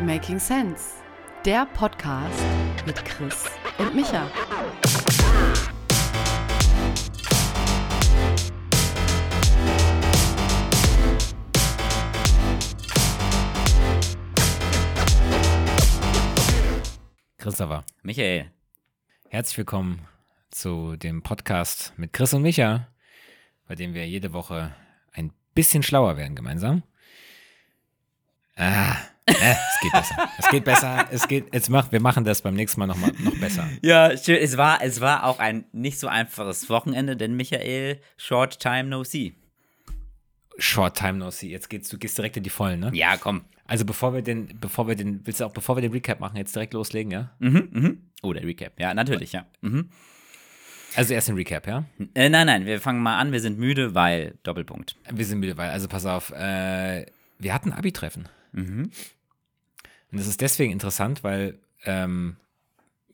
Making Sense, der Podcast mit Chris und Micha. Christopher, Michael, herzlich willkommen zu dem Podcast mit Chris und Micha, bei dem wir jede Woche ein bisschen schlauer werden gemeinsam. Ah, äh, es geht besser. Es geht besser. Es geht, jetzt mach, wir machen das beim nächsten Mal noch, mal, noch besser. Ja, schön. Es war, es war auch ein nicht so einfaches Wochenende, denn Michael, short time no see. Short time no see. Jetzt geht's, du gehst direkt in die Vollen, ne? Ja, komm. Also bevor wir den, bevor wir den, willst du auch, bevor wir den Recap machen, jetzt direkt loslegen, ja? Mhm, mhm. Oh, der Recap. Ja, natürlich, ja. Mhm. Also erst den Recap, ja? Äh, nein, nein, wir fangen mal an. Wir sind müde, weil Doppelpunkt. Wir sind müde, weil, also pass auf, äh, wir hatten Abi-Treffen. Mhm. Und das ist deswegen interessant, weil ähm,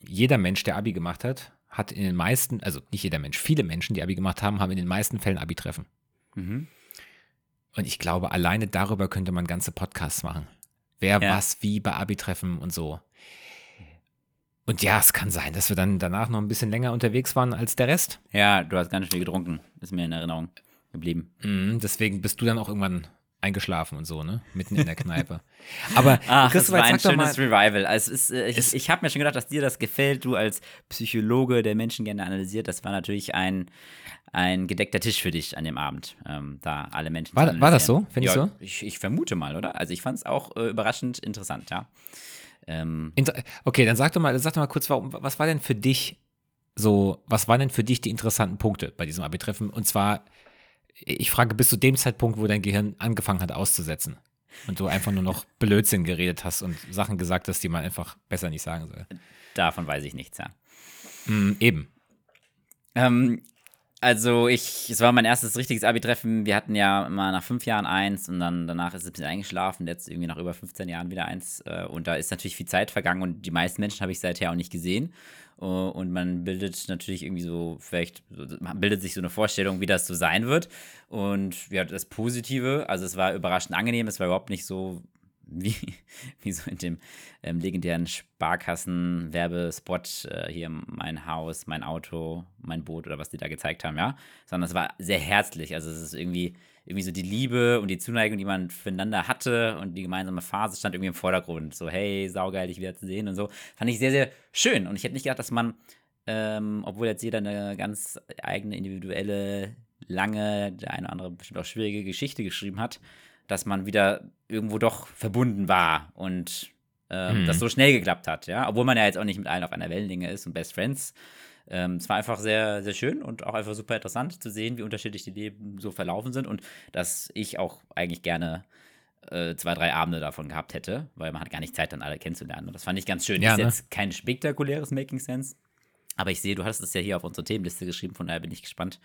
jeder Mensch, der Abi gemacht hat, hat in den meisten, also nicht jeder Mensch, viele Menschen, die Abi gemacht haben, haben in den meisten Fällen Abi-Treffen. Mhm. Und ich glaube, alleine darüber könnte man ganze Podcasts machen. Wer Ja. was wie bei Abi-Treffen und so. Und ja, es kann sein, dass wir dann danach noch ein bisschen länger unterwegs waren als der Rest. Ja, du hast ganz viel getrunken. Ist mir in Erinnerung geblieben. Mhm, deswegen bist du dann auch irgendwann eingeschlafen und so, ne? Mitten in der Kneipe. Aber Ach, das war ein schönes Revival. Also ist, äh, ich ich habe mir schon gedacht, dass dir das gefällt. Du als Psychologe, der Menschen gerne analysiert, das war natürlich ein, ein gedeckter Tisch für dich an dem Abend. Ähm, da alle Menschen. War- war das so? Findest ja, du? Ich, ich vermute mal, oder? Also ich fand es auch äh, überraschend interessant, ja. Ähm, Inter okay, dann sag doch mal, sag doch mal kurz, warum, was war denn für dich so, was waren denn für dich die interessanten Punkte bei diesem Abi-Treffen? Und zwar, ich frage, bis zu dem Zeitpunkt, wo dein Gehirn angefangen hat auszusetzen und du einfach nur noch Blödsinn geredet hast und Sachen gesagt hast, die man einfach besser nicht sagen soll. davon weiß ich nichts, ja. Mm, eben. Ähm, also ich, es war mein erstes richtiges Abi-Treffen. Wir hatten ja immer nach fünf Jahren eins und dann danach ist es ein bisschen eingeschlafen. Jetzt irgendwie nach über 15 Jahren wieder eins. Äh, und da ist natürlich viel Zeit vergangen und die meisten Menschen habe ich seither auch nicht gesehen. Äh, Und man bildet natürlich irgendwie so, vielleicht, man bildet sich so eine Vorstellung, wie das so sein wird. Und ja, das Positive, also es war überraschend angenehm, es war überhaupt nicht so wie, wie so in dem ähm, legendären Sparkassen-Werbespot, äh, hier mein Haus, mein Auto, mein Boot oder was die da gezeigt haben, ja. Sondern es war sehr herzlich. Also es ist irgendwie, irgendwie so die Liebe und die Zuneigung, die man füreinander hatte und die gemeinsame Phase stand irgendwie im Vordergrund. So, hey, saugeil, dich wieder zu sehen und so. Fand ich sehr, sehr schön. Und ich hätte nicht gedacht, dass man, ähm, obwohl jetzt jeder eine ganz eigene, individuelle, lange, der eine oder andere bestimmt auch schwierige Geschichte geschrieben hat, dass man wieder irgendwo doch verbunden war und ähm, Mhm. das so schnell geklappt hat, ja. Obwohl man ja jetzt auch nicht mit allen auf einer Wellenlänge ist und Best Friends. Ähm, es war einfach sehr, sehr schön und auch einfach super interessant zu sehen, wie unterschiedlich die Leben so verlaufen sind und dass ich auch eigentlich gerne äh, zwei, drei Abende davon gehabt hätte, weil man hat gar nicht Zeit, dann alle kennenzulernen. Und das fand ich ganz schön. Ja, ist ne? jetzt kein spektakuläres Making Sense, aber ich sehe, du hast es ja hier auf unsere Themenliste geschrieben, von daher bin ich gespannt,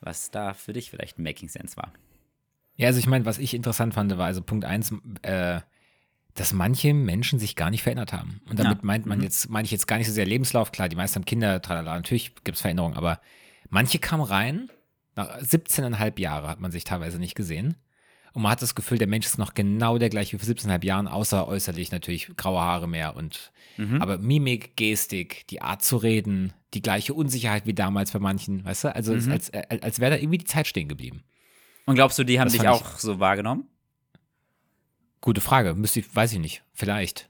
was da für dich vielleicht ein Making Sense war. Ja, also ich meine, was ich interessant fand, war also Punkt eins, äh, dass manche Menschen sich gar nicht verändert haben. Und damit Ja. meint man Mhm. jetzt, meine ich jetzt gar nicht so sehr Lebenslauf, klar, die meisten haben Kinder, tralala, natürlich gibt es Veränderungen, aber manche kamen rein, nach 17,5 Jahre hat man sich teilweise nicht gesehen. Und man hat das Gefühl, der Mensch ist noch genau der gleiche wie vor 17,5 Jahren, außer äußerlich natürlich graue Haare mehr und Mhm. aber Mimik, Gestik, die Art zu reden, die gleiche Unsicherheit wie damals bei manchen, weißt du? Also Mhm. als, als, als wäre da irgendwie die Zeit stehen geblieben. Und glaubst du, die haben Das dich auch so wahrgenommen? Gute Frage. Müsste ich, weiß ich nicht. Vielleicht.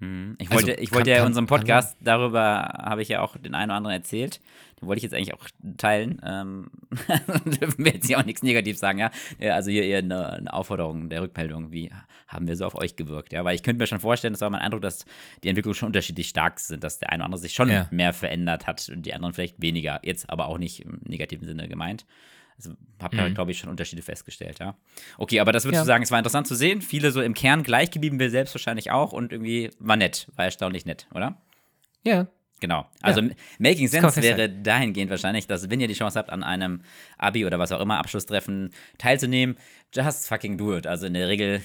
Mhm. Ich Also, wollte, ich kann- wollte ja in kann- unserem kann Podcast, darüber habe ich ja auch den einen oder anderen erzählt. Den wollte ich jetzt eigentlich auch teilen. Ähm, dürfen wir jetzt hier auch nichts Negatives sagen, ja? ja also hier eher eine, eine Aufforderung der Rückmeldung, wie haben wir so auf euch gewirkt, ja? Weil ich könnte mir schon vorstellen, das war mein Eindruck, dass die Entwicklungen schon unterschiedlich stark sind, dass der eine oder andere sich schon Ja. mehr verändert hat und die anderen vielleicht weniger. Jetzt aber auch nicht im negativen Sinne gemeint. Also habt ihr, Mhm. glaube ich, schon Unterschiede festgestellt, ja. Okay, aber das würdest Ja. du sagen, es war interessant zu sehen. Viele so im Kern gleich geblieben, wir selbst wahrscheinlich auch und irgendwie war nett, war erstaunlich nett, oder? Ja. Genau. Also Ja. Making Sense wäre dahingehend wahrscheinlich, dass wenn ihr die Chance habt, an einem Abi oder was auch immer Abschlusstreffen teilzunehmen, just fucking do it. Also in der Regel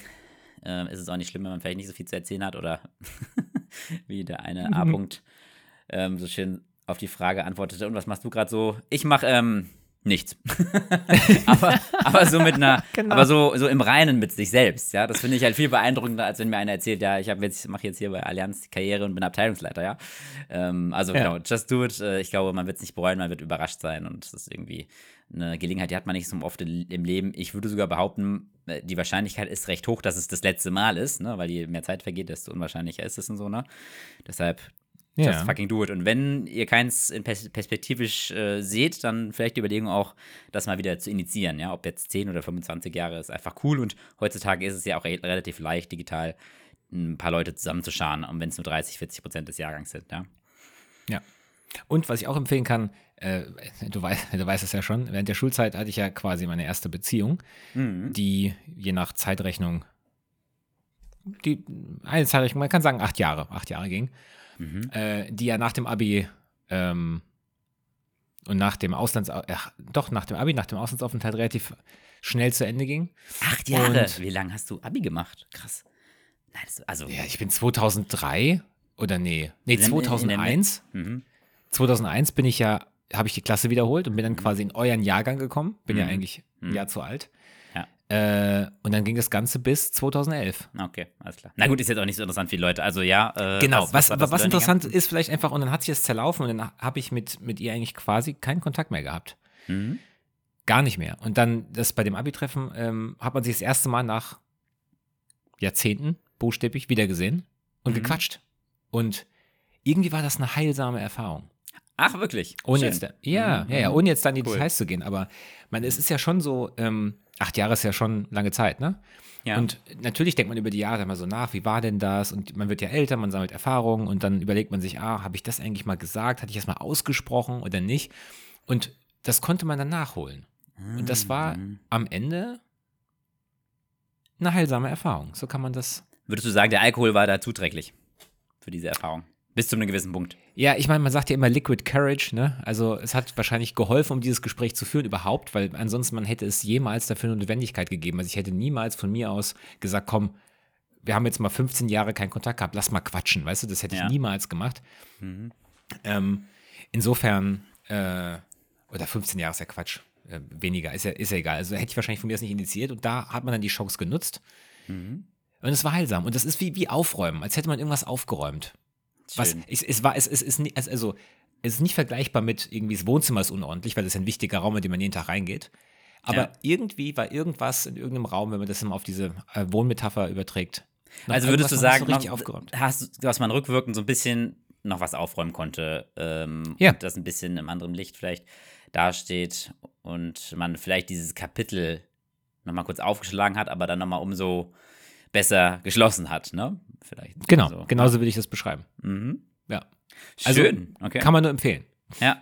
äh, ist es auch nicht schlimm, wenn man vielleicht nicht so viel zu erzählen hat oder wie der eine A-Punkt ähm, so schön auf die Frage antwortete. Und was machst du gerade so? Ich mache ähm, Nichts. aber, aber so mit einer, Genau. aber so, so im Reinen mit sich selbst, ja. Das finde ich halt viel beeindruckender, als wenn mir einer erzählt, ja, ich habe jetzt, mache jetzt hier bei Allianz Karriere und bin Abteilungsleiter, ja. Ähm, also Ja. genau, just do it. Äh, Ich glaube, man wird es nicht bereuen, man wird überrascht sein und das ist irgendwie eine Gelegenheit, die hat man nicht so oft im Leben. Ich würde sogar behaupten, äh, die Wahrscheinlichkeit ist recht hoch, dass es das letzte Mal ist, ne? Weil je mehr Zeit vergeht, desto unwahrscheinlicher ist es und so, ne? Deshalb Just Ja. fucking do it. Und wenn ihr keins in pers perspektivisch äh, seht, dann vielleicht die Überlegung auch, das mal wieder zu initiieren. Ja, ob jetzt 10 oder 25 Jahre ist einfach cool. Und heutzutage ist es ja auch re relativ leicht, digital ein paar Leute zusammenzuscharen, und wenn es nur 30, 40 Prozent des Jahrgangs sind. Ja. Ja. Und was ich auch empfehlen kann, äh, du, weißt, du weißt es ja schon, während der Schulzeit hatte ich ja quasi meine erste Beziehung, die je nach Zeitrechnung, die eine Zeitrechnung, man kann sagen acht Jahre, acht Jahre ging, äh, die ja nach dem Abi ähm, und nach dem Auslands, ach, doch nach dem Abi, nach dem Auslandsaufenthalt relativ schnell zu Ende ging. Acht Jahre. Und- Wie lange hast du Abi gemacht? Krass. Nein, das, also. Ja, ich bin 2003 oder nee, nee, In- in- in 2001. Mhm. 2001 bin ich ja, habe ich die Klasse wiederholt und bin dann quasi in euren Jahrgang gekommen. Bin ja Mhm. eigentlich ein Mhm. Jahr zu alt. Ja. Äh, und dann ging das Ganze bis 2011. Okay, alles klar. Na gut, ist jetzt auch nicht so interessant für die Leute. Also ja. Äh, Genau, was, was, das Learning? interessant ist vielleicht einfach, und dann hat sich das zerlaufen und dann habe ich mit, mit ihr eigentlich quasi keinen Kontakt mehr gehabt. Mhm. Gar nicht mehr. Und dann, das bei dem Abi-Treffen, ähm, hat man sich das erste Mal nach Jahrzehnten buchstäblich wiedergesehen und Mhm. gequatscht. Und irgendwie war das eine heilsame Erfahrung. Ach, wirklich? Ohne Schön. jetzt, da, ja, Mhm, ja, ja, mhm. ohne jetzt dann in die Cool. Details zu gehen, aber man, es ist ja schon so, ähm, acht Jahre ist ja schon lange Zeit, ne? Ja. Und natürlich denkt man über die Jahre immer so nach, wie war denn das? Und man wird ja älter, man sammelt Erfahrungen und dann überlegt man sich, ah, habe ich das eigentlich mal gesagt? Hatte ich das mal ausgesprochen oder nicht? Und das konnte man dann nachholen. Und das war Mhm. am Ende eine heilsame Erfahrung. So kann man das. Würdest du sagen, der Alkohol war da zuträglich für diese Erfahrung? Bis zu einem gewissen Punkt. Ja, ich meine, man sagt ja immer Liquid Courage, ne? Also es hat wahrscheinlich geholfen, um dieses Gespräch zu führen überhaupt, weil ansonsten man hätte es jemals dafür eine Notwendigkeit gegeben. Also ich hätte niemals von mir aus gesagt, komm, wir haben jetzt mal 15 Jahre keinen Kontakt gehabt, lass mal quatschen, weißt du? Das hätte Ja. ich niemals gemacht. Ähm, insofern, äh, oder 15 Jahre ist ja Quatsch. Äh, weniger, ist ja, ist ja egal. Also hätte ich wahrscheinlich von mir das nicht initiiert und da hat man dann die Chance genutzt. Und es war heilsam. Und das ist wie, wie aufräumen, als hätte man irgendwas aufgeräumt. Was, Schön. es, war, es, es ist nicht, also, es ist nicht vergleichbar mit irgendwie das Wohnzimmer ist unordentlich, weil das ist ein wichtiger Raum, in den man jeden Tag reingeht. Aber Ja. irgendwie war irgendwas in irgendeinem Raum, wenn man das immer auf diese äh, Wohnmetapher überträgt. Also würdest du sagen, so noch, hast dass man rückwirkend so ein bisschen noch was aufräumen konnte ähm, Ja. das ein bisschen im anderen Licht vielleicht dasteht und man vielleicht dieses Kapitel nochmal kurz aufgeschlagen hat, aber dann nochmal umso besser geschlossen hat, ne? Vielleicht. Genau, so. genauso würde ich das beschreiben. Mhm. Ja. Also, Schön, okay. Kann man nur empfehlen. Ja,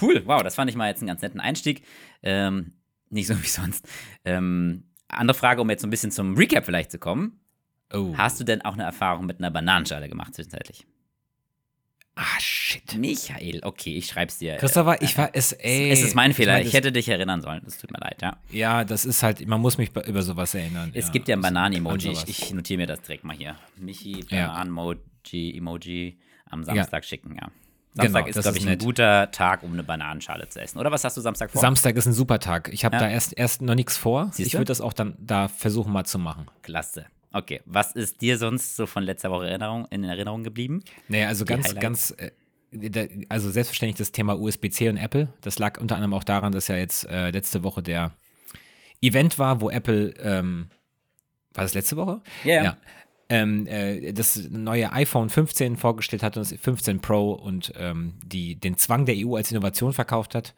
cool. Wow, das fand ich mal jetzt einen ganz netten Einstieg. Ähm, nicht so wie sonst. Ähm, andere Frage, um jetzt so ein bisschen zum Recap vielleicht zu kommen. Oh. Hast du denn auch eine Erfahrung mit einer Bananenschale gemacht zwischenzeitlich? Ah, shit. Michael, okay, ich schreib's dir. Christopher, ich war es, ey. es ist mein Fehler. Ich das- hätte dich erinnern sollen. Es tut mir leid, ja. Ja, das ist halt, man muss mich über sowas erinnern. Es gibt ja ein Bananen-Emoji. Ich, ich notiere mir das direkt mal hier. Michi, Ja. Bananen-Emoji, Emoji am Samstag schicken, ja. Genau, Samstag ist, das glaube ist ich, ein nett. guter Tag, um eine Bananenschale zu essen. Oder was hast du Samstag vor? Samstag ist ein super Tag. Ich habe Ja. da erst, erst noch nichts vor. Siehst ich würde das auch dann da versuchen mal zu machen. Klasse. Okay, was ist dir sonst so von letzter Woche Erinnerung, in Erinnerung geblieben? Naja, also ganz, Highlights? ganz, äh, also selbstverständlich das Thema USB-C und Apple. Das lag unter anderem auch daran, dass ja jetzt äh, letzte Woche der Event war, wo Apple, ähm, war das letzte Woche? Ja. Ähm, äh, das neue iPhone 15 vorgestellt hat und das 15 Pro und ähm, die, den Zwang der EU als Innovation verkauft hat,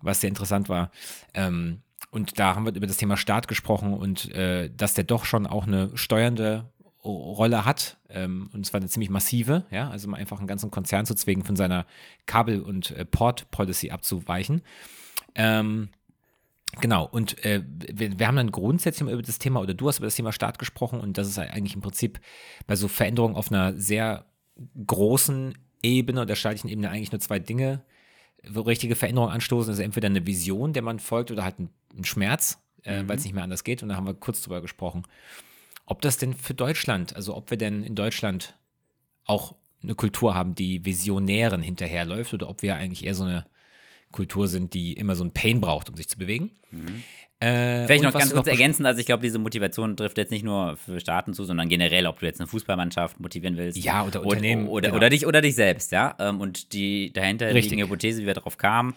was sehr interessant war. Ähm, und da haben wir über das Thema Staat gesprochen und äh, dass der doch schon auch eine steuernde Rolle hat, ähm, und zwar eine ziemlich massive, ja, also mal einfach einen ganzen Konzern zu zwingen, von seiner Kabel- und äh, Port-Policy abzuweichen. Ähm, Genau, und äh, wir, wir haben dann grundsätzlich mal über das Thema, oder du hast über das Thema Staat gesprochen, und das ist eigentlich im Prinzip bei so Veränderungen auf einer sehr großen Ebene oder staatlichen Ebene eigentlich nur zwei Dinge, richtige Veränderungen anstoßen. Also entweder eine Vision, der man folgt, oder halt ein, ein Schmerz, äh, weil es nicht mehr anders geht. Und da haben wir kurz drüber gesprochen, ob das denn für Deutschland, also ob wir denn in Deutschland auch eine Kultur haben, die Visionären hinterherläuft, oder ob wir eigentlich eher so eine Kultur sind, die immer so ein Pain braucht, um sich zu bewegen. Mhm. Äh, Vielleicht noch ganz kurz ergänzend, also ich glaube, diese Motivation trifft jetzt nicht nur für Staaten zu, sondern generell, ob du jetzt eine Fußballmannschaft motivieren willst. Ja, oder Unternehmen, Oder, genau. oder, dich, oder dich selbst, ja. Ähm, Und die dahinter Richtig. liegende Hypothese, wie wir darauf kamen,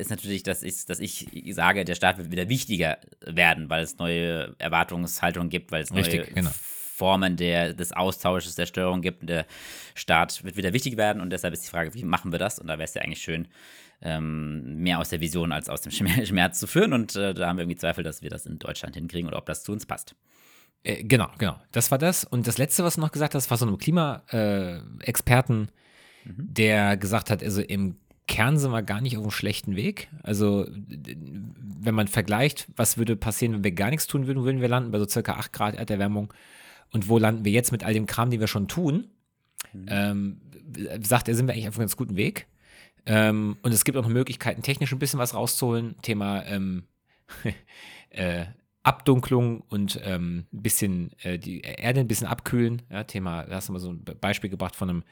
ist natürlich, dass ich, dass ich sage, der Staat wird wieder wichtiger werden, weil es neue Erwartungshaltungen gibt, weil es neue Richtig, genau. Formen der, des Austausches, der Störung gibt. Und der Staat wird wieder wichtig werden und deshalb ist die Frage, wie machen wir das? Und da wäre es ja eigentlich schön, ähm, mehr aus der Vision als aus dem Schmer- Schmerz zu führen. Und äh, da haben wir irgendwie Zweifel, dass wir das in Deutschland hinkriegen oder ob das zu uns passt. Äh, genau, genau. Das war das. Und das Letzte, was du noch gesagt hast, war so ein Klimaexperten, äh, Experten, der gesagt hat, also im Kern sind wir gar nicht auf einem schlechten Weg. Also, wenn man vergleicht, was würde passieren, wenn wir gar nichts tun würden, würden wir landen bei so circa 8 Grad Erderwärmung. Und wo landen wir jetzt mit all dem Kram, den wir schon tun? Ähm, sagt er, sind wir eigentlich auf einem ganz guten Weg. Ähm, und es gibt auch noch Möglichkeiten, technisch ein bisschen was rauszuholen. Thema ähm, äh, Abdunklung und ähm, ein bisschen äh, die Erde ein bisschen abkühlen. Ja, Thema, da hast du mal so ein Be- Beispiel gebracht von einem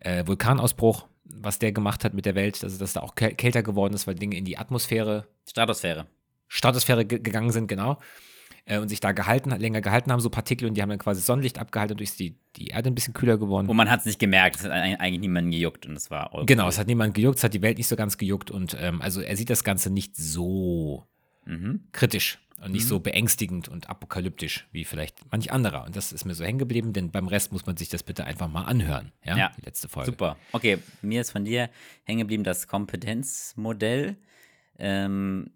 äh, Vulkanausbruch, was der gemacht hat mit der Welt, also dass da auch käl- kälter geworden ist, weil Dinge in die Atmosphäre, Stratosphäre. Stratosphäre ge gegangen sind, genau. Äh, und sich da gehalten, länger gehalten haben, so Partikel, und die haben dann quasi Sonnenlicht abgehalten, dadurch ist die, die Erde ein bisschen kühler geworden. Und man hat es nicht gemerkt, es hat eig- eigentlich niemanden gejuckt und es war Genau, es hat niemand gejuckt, es hat die Welt nicht so ganz gejuckt und ähm, also er sieht das Ganze nicht so Mhm. kritisch und nicht so beängstigend und apokalyptisch wie vielleicht manch anderer. Und das ist mir so hängen geblieben, denn beim Rest muss man sich das bitte einfach mal anhören. Ja, Ja. die letzte Folge. Super. Okay, mir ist von dir hängen geblieben das Kompetenzmodell, ähm,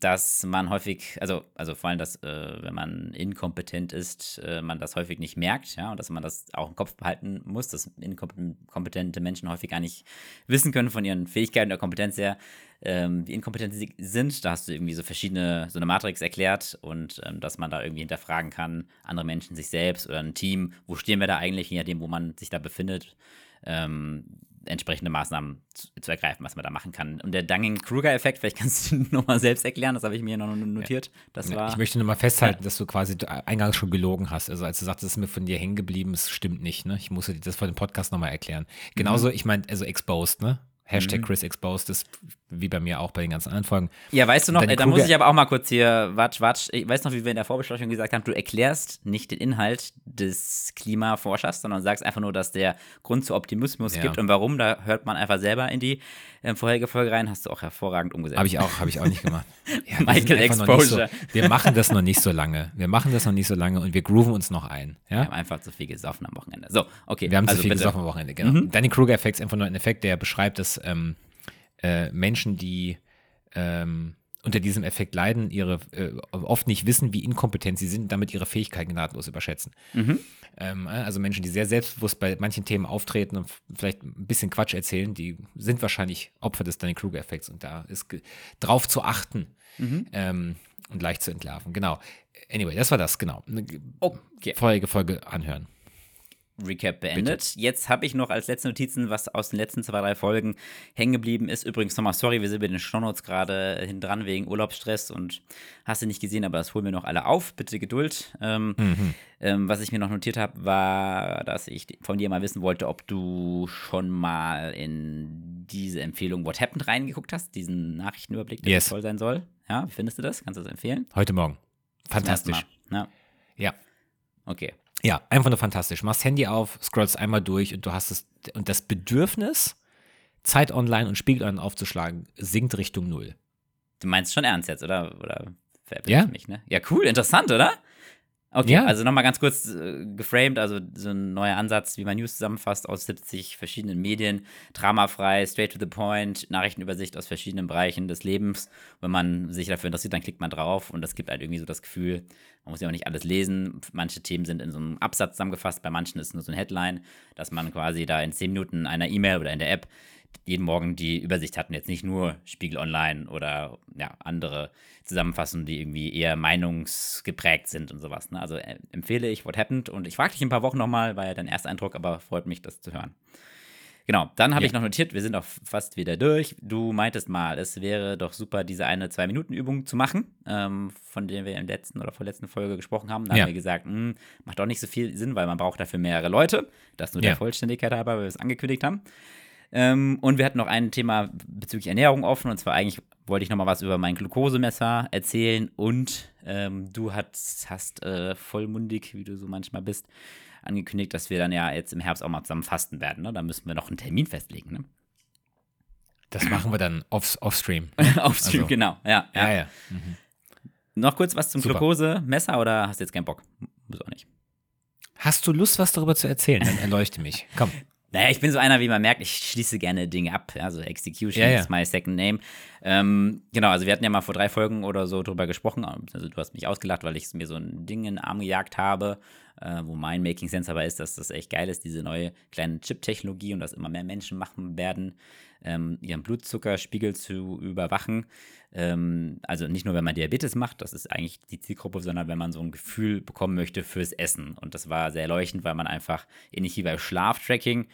dass man häufig, also, also vor allem, dass, äh, wenn man inkompetent ist, äh, man das häufig nicht merkt, ja, und dass man das auch im Kopf behalten muss, dass inkompetente Menschen häufig gar nicht wissen können von ihren Fähigkeiten oder Kompetenz her, ähm, wie inkompetent sie sind. Da hast du irgendwie so verschiedene, so eine Matrix erklärt und ähm, dass man da irgendwie hinterfragen kann, andere Menschen, sich selbst oder ein Team, wo stehen wir da eigentlich, je nachdem, wo man sich da befindet, ähm, entsprechende Maßnahmen zu, zu ergreifen, was man da machen kann. Und der Dunning-Kruger-Effekt, vielleicht kannst du ihn nochmal selbst erklären, das habe ich mir noch notiert. Das war. Ich möchte nur mal festhalten, dass du quasi eingangs schon gelogen hast. Also als du sagtest, es ist mir von dir hängen geblieben, es stimmt nicht. Ne? Ich musste dir das vor dem Podcast nochmal erklären. Genauso, ich meine, also exposed, ne? Hashtag Chris exposed ist wie bei mir auch bei den ganzen anderen Folgen. Ja, weißt du noch, äh, da muss ich aber auch mal kurz hier, watsch, watsch, ich weiß noch, wie wir in der Vorbesprechung gesagt haben, du erklärst nicht den Inhalt des Klimaforschers, sondern sagst einfach nur, dass der Grund zu Optimismus Ja. gibt und warum, da hört man einfach selber in die äh, vorherige Folge rein, hast du auch hervorragend umgesetzt. Habe ich auch, habe ich auch nicht gemacht. Ja, wir Michael Exposure. So, wir machen das noch nicht so lange. Wir machen das noch nicht so lange und wir grooven uns noch ein. Wir Ja? haben einfach zu viel gesoffen am Wochenende. So, okay. Wir haben also zu viel bitte. gesoffen am Wochenende, genau. Danny Kruger-Effekt ist einfach nur ein Effekt, der beschreibt, dass ähm, äh, Menschen, die ähm, unter diesem Effekt leiden, ihre äh, oft nicht wissen, wie inkompetent sie sind, und damit ihre Fähigkeiten gnadenlos überschätzen. Ähm, also Menschen, die sehr selbstbewusst bei manchen Themen auftreten und vielleicht ein bisschen Quatsch erzählen, die sind wahrscheinlich Opfer des Danny Kruger-Effekts und da ist drauf zu achten ähm, und leicht zu entlarven. Genau. Anyway, das war das, genau. Okay. Vorherige Folge anhören. Recap beendet. Jetzt habe ich noch als letzte Notizen, was aus den letzten zwei, drei Folgen hängen geblieben ist. Übrigens nochmal, sorry, wir sind mit den Shownotes gerade dran wegen Urlaubsstress und hast du nicht gesehen, aber das holen wir noch alle auf. Bitte Geduld. Ähm, ähm, was ich mir noch notiert habe, war, dass ich von dir mal wissen wollte, ob du schon mal in diese Empfehlung What Happened reingeguckt hast, diesen Nachrichtenüberblick, der Yes. so toll sein soll. Ja, wie findest du das? Kannst du das empfehlen? Heute Morgen. Fantastisch. Ja, Ja. okay. Ja, einfach nur fantastisch. Machst Handy auf, scrollst einmal durch und du hast es, und das Bedürfnis, Zeit online und Spiegel online aufzuschlagen, sinkt Richtung Null. Du meinst schon ernst jetzt, oder? Oder Ja. mich, ne? Ja, cool, interessant, oder? Okay, Ja. also nochmal ganz kurz äh, geframed, also so ein neuer Ansatz, wie man News zusammenfasst aus 70 verschiedenen Medien, dramafrei, straight to the point, Nachrichtenübersicht aus verschiedenen Bereichen des Lebens. Wenn man sich dafür interessiert, dann klickt man drauf und das gibt halt irgendwie so das Gefühl, man muss ja auch nicht alles lesen. Manche Themen sind in so einem Absatz zusammengefasst, bei manchen ist es nur so ein Headline, dass man quasi da in 10 Minuten einer E-Mail oder in der App jeden Morgen die Übersicht hatten, jetzt nicht nur Spiegel Online oder ja, andere Zusammenfassungen, die irgendwie eher meinungsgeprägt sind und sowas. Ne? Also äh, empfehle ich What Happened und ich frage dich in ein paar Wochen nochmal, war ja dein erster Eindruck, aber freut mich, das zu hören. Genau, dann habe Ja. ich noch notiert, wir sind auch fast wieder durch. Du meintest mal, es wäre doch super, diese eine Zwei-Minuten-Übung zu machen, ähm, von der wir in der letzten oder vorletzten Folge gesprochen haben. Da Ja. haben wir gesagt, hm, macht doch nicht so viel Sinn, weil man braucht dafür mehrere Leute. Das nur Ja. der Vollständigkeit halber, weil wir es angekündigt haben. Ähm, und wir hatten noch ein Thema bezüglich Ernährung offen. Und zwar eigentlich wollte ich noch mal was über mein Glukosemesser erzählen. Und ähm, du hast, hast äh, vollmundig, wie du so manchmal bist, angekündigt, dass wir dann ja jetzt im Herbst auch mal zusammen fasten werden. Ne? Da müssen wir noch einen Termin festlegen. Ne? Das machen wir dann off, offstream. Offstream, Also- genau. Ja, ja. Ja, ja. Noch kurz was zum Super. Glukosemesser oder hast du jetzt keinen Bock? Muss auch nicht. Hast du Lust, was darüber zu erzählen? Dann erleuchte mich. Komm. Naja, ich bin so einer, wie man merkt, ich schließe gerne Dinge ab. Also Execution Ja, ja. is my second name. Ähm, genau, also wir hatten ja mal vor drei Folgen oder so drüber gesprochen. Also du hast mich ausgelacht, weil ich mir so ein Ding in den Arm gejagt habe, äh, wo mein Making Sense aber ist, dass das echt geil ist, diese neue kleine Chip-Technologie und dass immer mehr Menschen machen werden, ähm, ihren Blutzuckerspiegel zu überwachen. Ähm, also nicht nur, wenn man Diabetes macht, das ist eigentlich die Zielgruppe, sondern wenn man so ein Gefühl bekommen möchte fürs Essen. Und das war sehr leuchtend, weil man einfach, ähnlich wie bei Schlaftracking,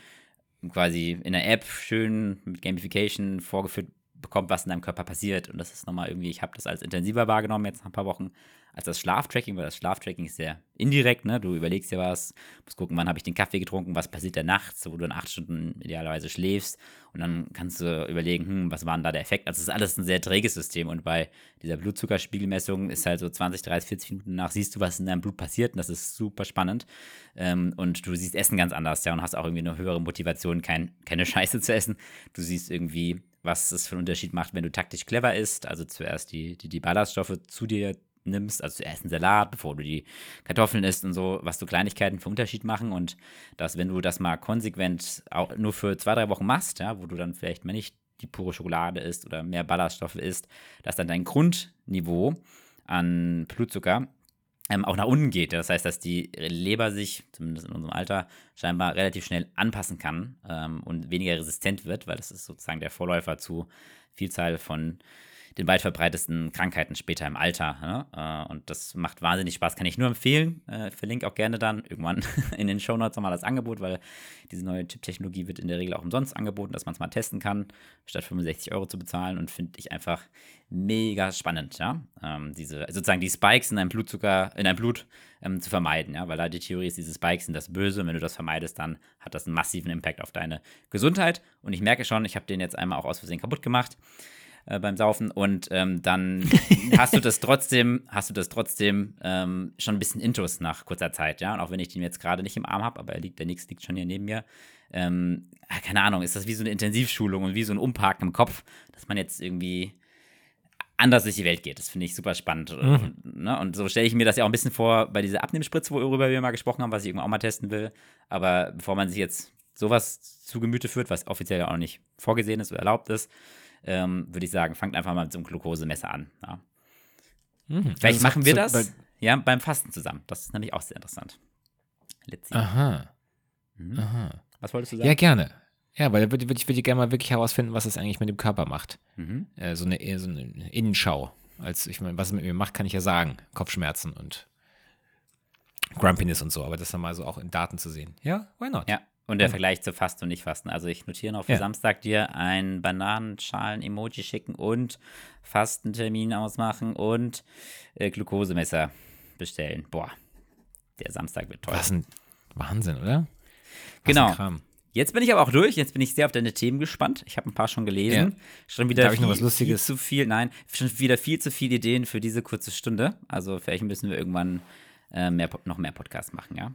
quasi in der App schön mit Gamification vorgeführt bekommt, was in deinem Körper passiert. Und das ist nochmal irgendwie, ich habe das als intensiver wahrgenommen jetzt nach ein paar Wochen, als das Schlaftracking, weil das Schlaftracking ist sehr indirekt, ne? Du überlegst dir was, musst gucken, wann habe ich den Kaffee getrunken, was passiert da nachts, wo du dann acht Stunden idealerweise schläfst. Und dann kannst du überlegen, hm, was war denn da der Effekt? Also es ist alles ein sehr träges System und bei dieser Blutzuckerspiegelmessung ist halt so 20, 30, 40 Minuten nach, siehst du, was in deinem Blut passiert und das ist super spannend. Ähm, und du siehst Essen ganz anders, ja, und hast auch irgendwie eine höhere Motivation, kein, keine Scheiße zu essen. Du siehst irgendwie, was es für einen Unterschied macht, wenn du taktisch clever isst, also zuerst die, die, die Ballaststoffe zu dir nimmst, also zuerst einen Salat, bevor du die Kartoffeln isst und so, was so Kleinigkeiten für Unterschied machen und dass, wenn du das mal konsequent auch nur für zwei, drei Wochen machst, ja, wo du dann vielleicht mal nicht die pure Schokolade isst oder mehr Ballaststoffe isst, dass dann dein Grundniveau an Blutzucker ähm, auch nach unten geht. Das heißt, dass die Leber sich, zumindest in unserem Alter, scheinbar relativ schnell anpassen kann ähm, und weniger resistent wird, weil das ist sozusagen der Vorläufer zu Vielzahl von den weit verbreitetsten Krankheiten später im Alter. Ne? Äh, und das macht wahnsinnig Spaß, kann ich nur empfehlen. Äh, verlinke auch gerne dann irgendwann in den Shownotes nochmal das Angebot, weil diese neue Chip-Technologie wird in der Regel auch umsonst angeboten, dass man es mal testen kann, statt 65 Euro zu bezahlen. Und finde ich einfach mega spannend, ja. Ähm, diese, sozusagen die Spikes in deinem Blutzucker, in deinem Blut ähm, zu vermeiden, ja, weil da die Theorie ist, diese Spikes sind das Böse. Und wenn du das vermeidest, dann hat das einen massiven Impact auf deine Gesundheit. Und ich merke schon, ich habe den jetzt einmal auch aus Versehen kaputt gemacht äh, beim Saufen und ähm, dann hast du das trotzdem, hast du das trotzdem ähm, schon ein bisschen Intus nach kurzer Zeit, ja. Und auch wenn ich den jetzt gerade nicht im Arm habe, aber er liegt, der Nix liegt schon hier neben mir. Ähm, ah, keine Ahnung, ist das wie so eine Intensivschulung und wie so ein Umparken im Kopf, dass man jetzt irgendwie anders durch die Welt geht. Das finde ich super spannend. Und, ne? und so stelle ich mir das ja auch ein bisschen vor bei dieser Abnehmspritze, worüber wir mal gesprochen haben, was ich irgendwann auch mal testen will. Aber bevor man sich jetzt sowas zu Gemüte führt, was offiziell ja auch nicht vorgesehen ist oder erlaubt ist, ähm, würde ich sagen, fangt einfach mal mit so einem Glukosemesser an. Ja. Vielleicht Also machen wir so- das bei- ja, beim Fasten zusammen. Das ist nämlich auch sehr interessant. Let's see. Aha. Mhm. Aha. Was wolltest du sagen? Ja, gerne. Ja, weil da würde würd ich, würd ich gerne mal wirklich herausfinden, was es eigentlich mit dem Körper macht. Mhm. Äh, so, eine, so eine Innenschau. Als ich meine, was es mit mir macht, kann ich ja sagen. Kopfschmerzen und Grumpiness und so, aber das dann mal so auch in Daten zu sehen. Ja, why not? Ja, und der Vergleich zu Fasten und Nicht-Fasten. Also ich notiere noch für Ja. Samstag dir ein Bananenschalen-Emoji schicken und Fastentermin ausmachen und äh, Glukosemesser bestellen. Boah, der Samstag wird toll. Was ein Wahnsinn, oder? Was Genau. Jetzt bin ich aber auch durch. Jetzt bin ich sehr auf deine Themen gespannt. Ich habe ein paar schon gelesen. Schon wieder Darf ich noch viel, was Lustiges? viel zu viel. Nein, schon wieder viel zu viele Ideen für diese kurze Stunde. Also vielleicht müssen wir irgendwann äh, mehr, noch mehr Podcasts machen, ja?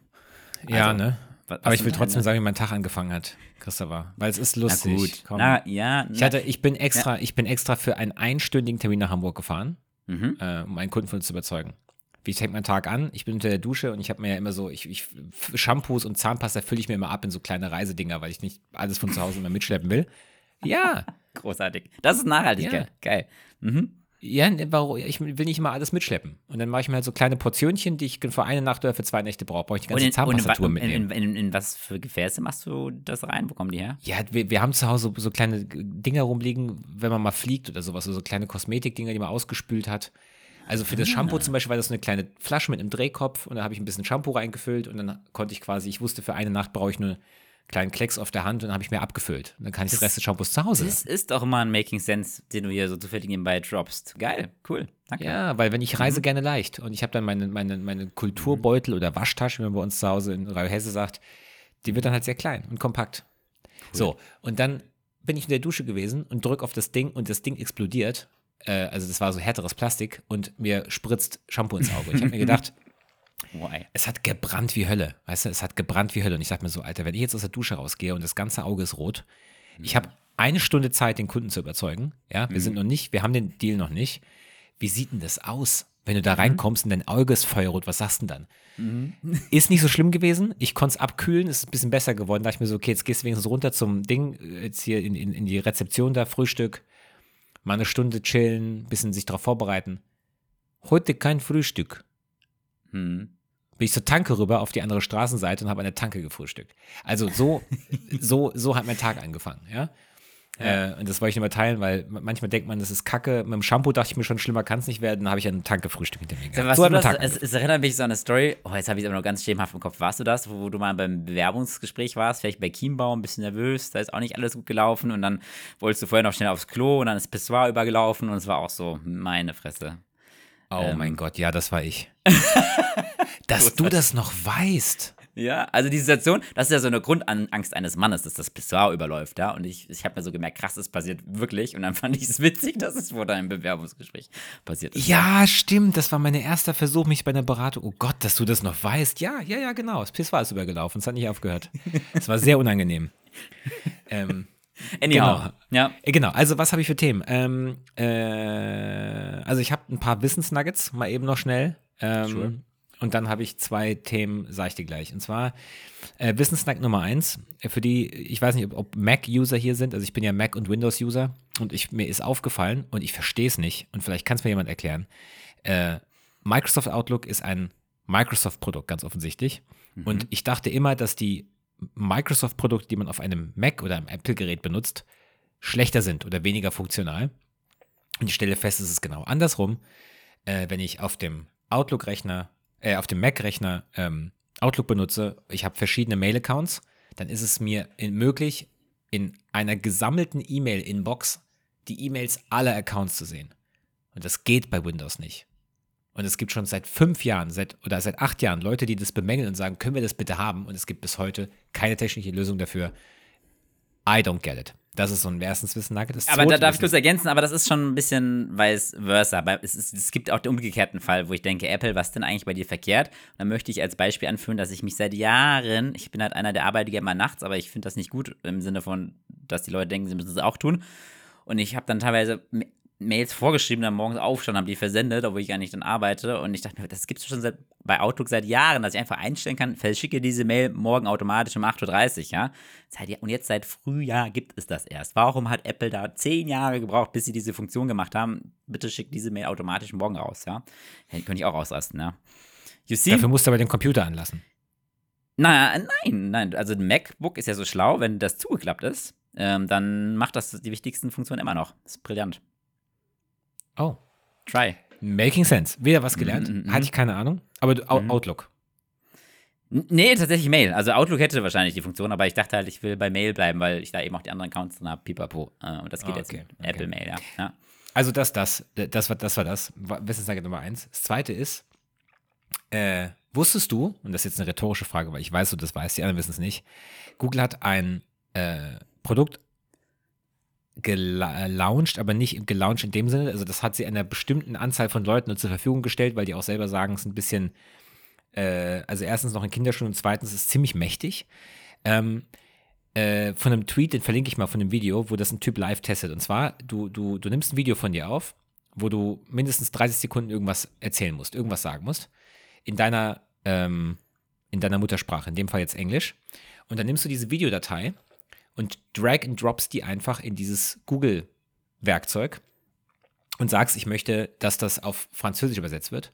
Ja, Also, ne? Wa- was Aber ich will trotzdem sagen, wie mein Tag angefangen hat, Christopher. Weil es ist Na lustig. gut. Komm. Na ja. ich, hatte, ich, bin extra, ich bin extra für einen einstündigen Termin nach Hamburg gefahren, Mhm. äh, um einen Kunden von uns zu überzeugen. Wie fängt mein Tag an? Ich bin unter der Dusche und ich habe mir ja immer so, ich, ich, Shampoos und Zahnpasta fülle ich mir immer ab in so kleine Reisedinger, weil ich nicht alles von zu Hause immer mitschleppen will. Ja, Großartig. Das ist Nachhaltigkeit. Geil. Mhm. Ja, ne, warum? Ich will nicht immer alles mitschleppen. Und dann mache ich mir halt so kleine Portionchen, die ich für eine Nacht oder für zwei Nächte brauche. Brauche ich die Und ganze und in, Zahnpastatur in, mitnehmen. in, in, was für Gefäße machst du das rein? Wo kommen die her? Ja, wir, wir haben zu Hause so kleine Dinger rumliegen, wenn man mal fliegt oder sowas, so kleine Kosmetikdinger, die man ausgespült hat. Also für das Shampoo zum Beispiel war das so eine kleine Flasche mit einem Drehkopf und da habe ich ein bisschen Shampoo reingefüllt und dann konnte ich quasi, ich wusste, für eine Nacht brauche ich nur kleinen Klecks auf der Hand und dann habe ich mir abgefüllt. Und dann kann ich das, Rest des Shampoos zu Hause. Das ist doch immer ein Making Sense, den du hier so zufällig nebenbei droppst. Geil, cool. Danke. Ja, weil wenn ich reise, gerne leicht. Und ich habe dann meine, meine, meine Kulturbeutel oder Waschtasche, wie man bei uns zu Hause in Rauhesse sagt, die wird dann halt sehr klein und kompakt. So, und dann bin ich in der Dusche gewesen und drück auf das Ding und das Ding explodiert. Äh, also das war so härteres Plastik und mir spritzt Shampoo ins Auge. Ich habe mir gedacht, Why? es hat gebrannt wie Hölle. Weißt du, es hat gebrannt wie Hölle. Und ich dachte mir so, Alter, wenn ich jetzt aus der Dusche rausgehe und das ganze Auge ist rot, ich habe eine Stunde Zeit, den Kunden zu überzeugen. Ja, wir sind noch nicht, wir haben den Deal noch nicht. Wie sieht denn das aus? Wenn du da reinkommst und dein Auge ist feuerrot, was sagst du denn dann? Ist nicht so schlimm gewesen. Ich konnte es abkühlen, ist ein bisschen besser geworden. Da dachte ich mir so, okay, jetzt gehst du wenigstens runter zum Ding, jetzt hier in, in, in die Rezeption da, Frühstück, mal eine Stunde chillen, bisschen sich darauf vorbereiten. Heute kein Frühstück. Hm. Bin ich zur Tanke rüber auf die andere Straßenseite und habe an der Tanke gefrühstückt. Also so, so, so hat mein Tag angefangen, ja. Äh, und das wollte ich nicht mehr teilen, weil manchmal denkt man, das ist Kacke. Mit dem Shampoo dachte ich mir schon, schlimmer kann es nicht werden. Dann habe ich ein Tankefrühstück hinter mir gehabt. So das, es, es erinnert mich so an eine Story. Oh, jetzt habe ich es aber noch ganz schemenhaft im Kopf. Warst du das, wo, wo du mal beim Bewerbungsgespräch warst, vielleicht bei Chiembaum, ein bisschen nervös, da ist auch nicht alles gut gelaufen und dann wolltest du vorher noch schnell aufs Klo und dann ist Pissoir übergelaufen und es war auch so, meine Fresse. Oh Ähm. mein Gott, ja, das war ich. Dass du das noch weißt. Ja, also die Situation, das ist ja so eine Grundangst eines Mannes, dass das Pissoir überläuft, ja. Und ich, ich habe mir so gemerkt, krass, das passiert wirklich. Und dann fand ich es witzig, dass es vor deinem Bewerbungsgespräch passiert ist. Ja, stimmt. Das war mein erster Versuch, mich bei einer Beratung. Oh Gott, dass du das noch weißt. Ja, ja, ja, genau. Das Piss war ist übergelaufen. Es hat nicht aufgehört. Es war sehr unangenehm. ähm, Anyhow. Genau. Ja. Äh, Genau, also was habe ich für Themen? Ähm, äh, also ich habe ein paar Wissensnuggets, mal eben noch schnell. Ähm, Sure. Und dann habe ich zwei Themen, sage ich dir gleich. Und zwar äh, Wissensnugget Nummer eins, äh, für die, ich weiß nicht, ob, ob Mac-User hier sind, also ich bin ja Mac- und Windows-User und ich, mir ist aufgefallen und ich verstehe es nicht und vielleicht kann es mir jemand erklären. Äh, Microsoft Outlook ist ein Microsoft-Produkt, ganz offensichtlich. Und ich dachte immer, dass die Microsoft-Produkte, die man auf einem Mac oder einem Apple-Gerät benutzt, schlechter sind oder weniger funktional. Und ich stelle fest, es ist genau andersrum. Äh, wenn ich auf dem Outlook-Rechner, äh, auf dem Mac-Rechner ähm, Outlook benutze, ich habe verschiedene Mail-Accounts, dann ist es mir in, möglich, in einer gesammelten E-Mail-Inbox die E-Mails aller Accounts zu sehen. Und das geht bei Windows nicht. Und es gibt schon seit fünf Jahren seit, oder seit acht Jahren Leute, die das bemängeln und sagen, können wir das bitte haben? Und es gibt bis heute keine technische Lösung dafür. I don't get it. Das ist so ein Wissenswissen-Nugget. Das Aber da darf ich kurz ergänzen, aber das ist schon ein bisschen vice versa. Aber es, ist, es gibt auch den umgekehrten Fall, wo ich denke, Apple, was denn eigentlich bei dir verkehrt? Und dann möchte ich als Beispiel anführen, dass ich mich seit Jahren, ich bin halt einer, der arbeitet gerne mal nachts, aber ich finde das nicht gut im Sinne von, dass die Leute denken, sie müssen es auch tun. Und ich habe dann teilweise Ma- Mails vorgeschrieben, dann morgens aufstanden, habe die versendet, obwohl ich gar nicht dann arbeite. Und ich dachte mir, das gibt es schon seit, bei Outlook seit Jahren, dass ich einfach einstellen kann, verschicke diese Mail morgen automatisch um 8.30 Uhr, ja. Und jetzt seit Frühjahr gibt es das erst. Warum hat Apple da zehn Jahre gebraucht, bis sie diese Funktion gemacht haben? Bitte schickt diese Mail automatisch morgen raus, ja. Hey, könnte ich auch ausrasten, ja. Dafür musst du aber den Computer anlassen. Na, nein, nein. Also ein MacBook ist ja so schlau, wenn das zugeklappt ist, ähm, dann macht das die wichtigsten Funktionen immer noch. Das ist brillant. Oh. Try. Making sense. Wieder was gelernt. Mhm, mhm, Hatte ich keine Ahnung. Aber Mhm. Outlook. Nee, tatsächlich Mail. Also Outlook hätte wahrscheinlich die Funktion, aber ich dachte halt, ich will bei Mail bleiben, weil ich da eben auch die anderen Accounts drin habe. Pipapo. Äh, und das geht jetzt okay, mit okay. Apple Mail, ja. ja. Also das, das, das war das, war das. War Wissensnugget Nummer eins. Das zweite ist, äh, wusstest du, und das ist jetzt eine rhetorische Frage, weil ich weiß, du das weißt, die anderen wissen es nicht, Google hat ein äh, Produkt gelauncht, aber nicht gelauncht in dem Sinne, also das hat sie einer bestimmten Anzahl von Leuten nur zur Verfügung gestellt, weil die auch selber sagen, es ist ein bisschen, äh, also erstens noch in Kinderschuhen und zweitens ist es ziemlich mächtig. Ähm, äh, von einem Tweet, den verlinke ich mal von einem Video, wo das ein Typ live testet. Und zwar, du, du, du nimmst ein Video von dir auf, wo du mindestens 30 Sekunden irgendwas erzählen musst, irgendwas sagen musst, in deiner, ähm, in deiner Muttersprache, in dem Fall jetzt Englisch. Und dann nimmst du diese Videodatei und drag and drops die einfach in dieses Google-Werkzeug und sagst, ich möchte, dass das auf Französisch übersetzt wird.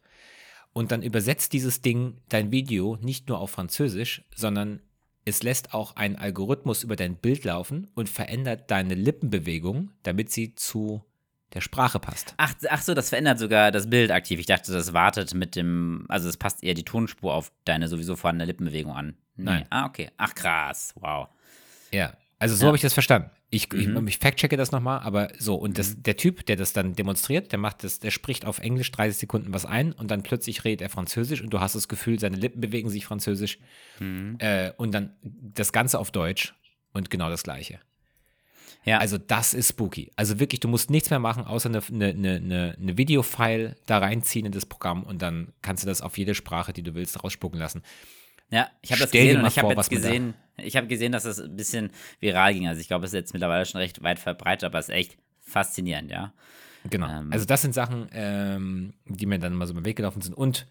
Und dann übersetzt dieses Ding dein Video nicht nur auf Französisch, sondern es lässt auch einen Algorithmus über dein Bild laufen und verändert deine Lippenbewegung, damit sie zu der Sprache passt. Ach, ach so, das verändert sogar das Bild aktiv. Ich dachte, das wartet mit dem, also es passt eher die Tonspur auf deine sowieso vorhandene Lippenbewegung an. Nee. Nein. Ah, okay. Ach, krass. Wow. Ja, also so Ja. habe ich das verstanden. Ich, Mhm. ich, ich fact-checke das nochmal, aber so, und das, der Typ, der das dann demonstriert, der macht das, der spricht auf Englisch 30 Sekunden was ein und dann plötzlich redet er Französisch und du hast das Gefühl, seine Lippen bewegen sich Französisch Mhm. äh, und dann das Ganze auf Deutsch und genau das gleiche. Ja. Also das ist spooky. Also wirklich, du musst nichts mehr machen, außer eine, eine, eine, eine Videofile da reinziehen in das Programm und dann kannst du das auf jede Sprache, die du willst, rausspucken lassen. Ja, ich habe das gesehen und ich habe jetzt gesehen, ich habe gesehen, dass das ein bisschen viral ging. Also ich glaube, es ist jetzt mittlerweile schon recht weit verbreitet, aber es ist echt faszinierend, ja. Genau. Ähm. also das sind Sachen, ähm, die mir dann mal so den Weg gelaufen sind. Und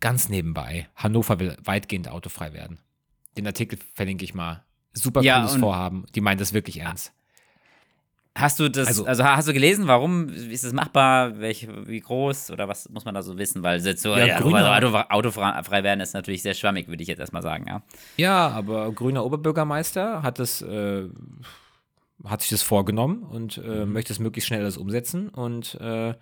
ganz nebenbei, Hannover will weitgehend autofrei werden. Den Artikel verlinke ich mal. Super Ja, cooles Vorhaben. Die meinen das wirklich ernst. Hast du das, also, Also- hast du gelesen, warum, ist es machbar, welche, wie groß oder was muss man da so wissen? Weil so, Ja, ja, grüner- Auto, autofrei werden ist natürlich sehr schwammig, würde ich jetzt erstmal sagen, ja. Ja, aber grüner Oberbürgermeister hat das, äh, hat sich das vorgenommen und äh, Mhm. möchte es möglichst schnell alles umsetzen. Und äh,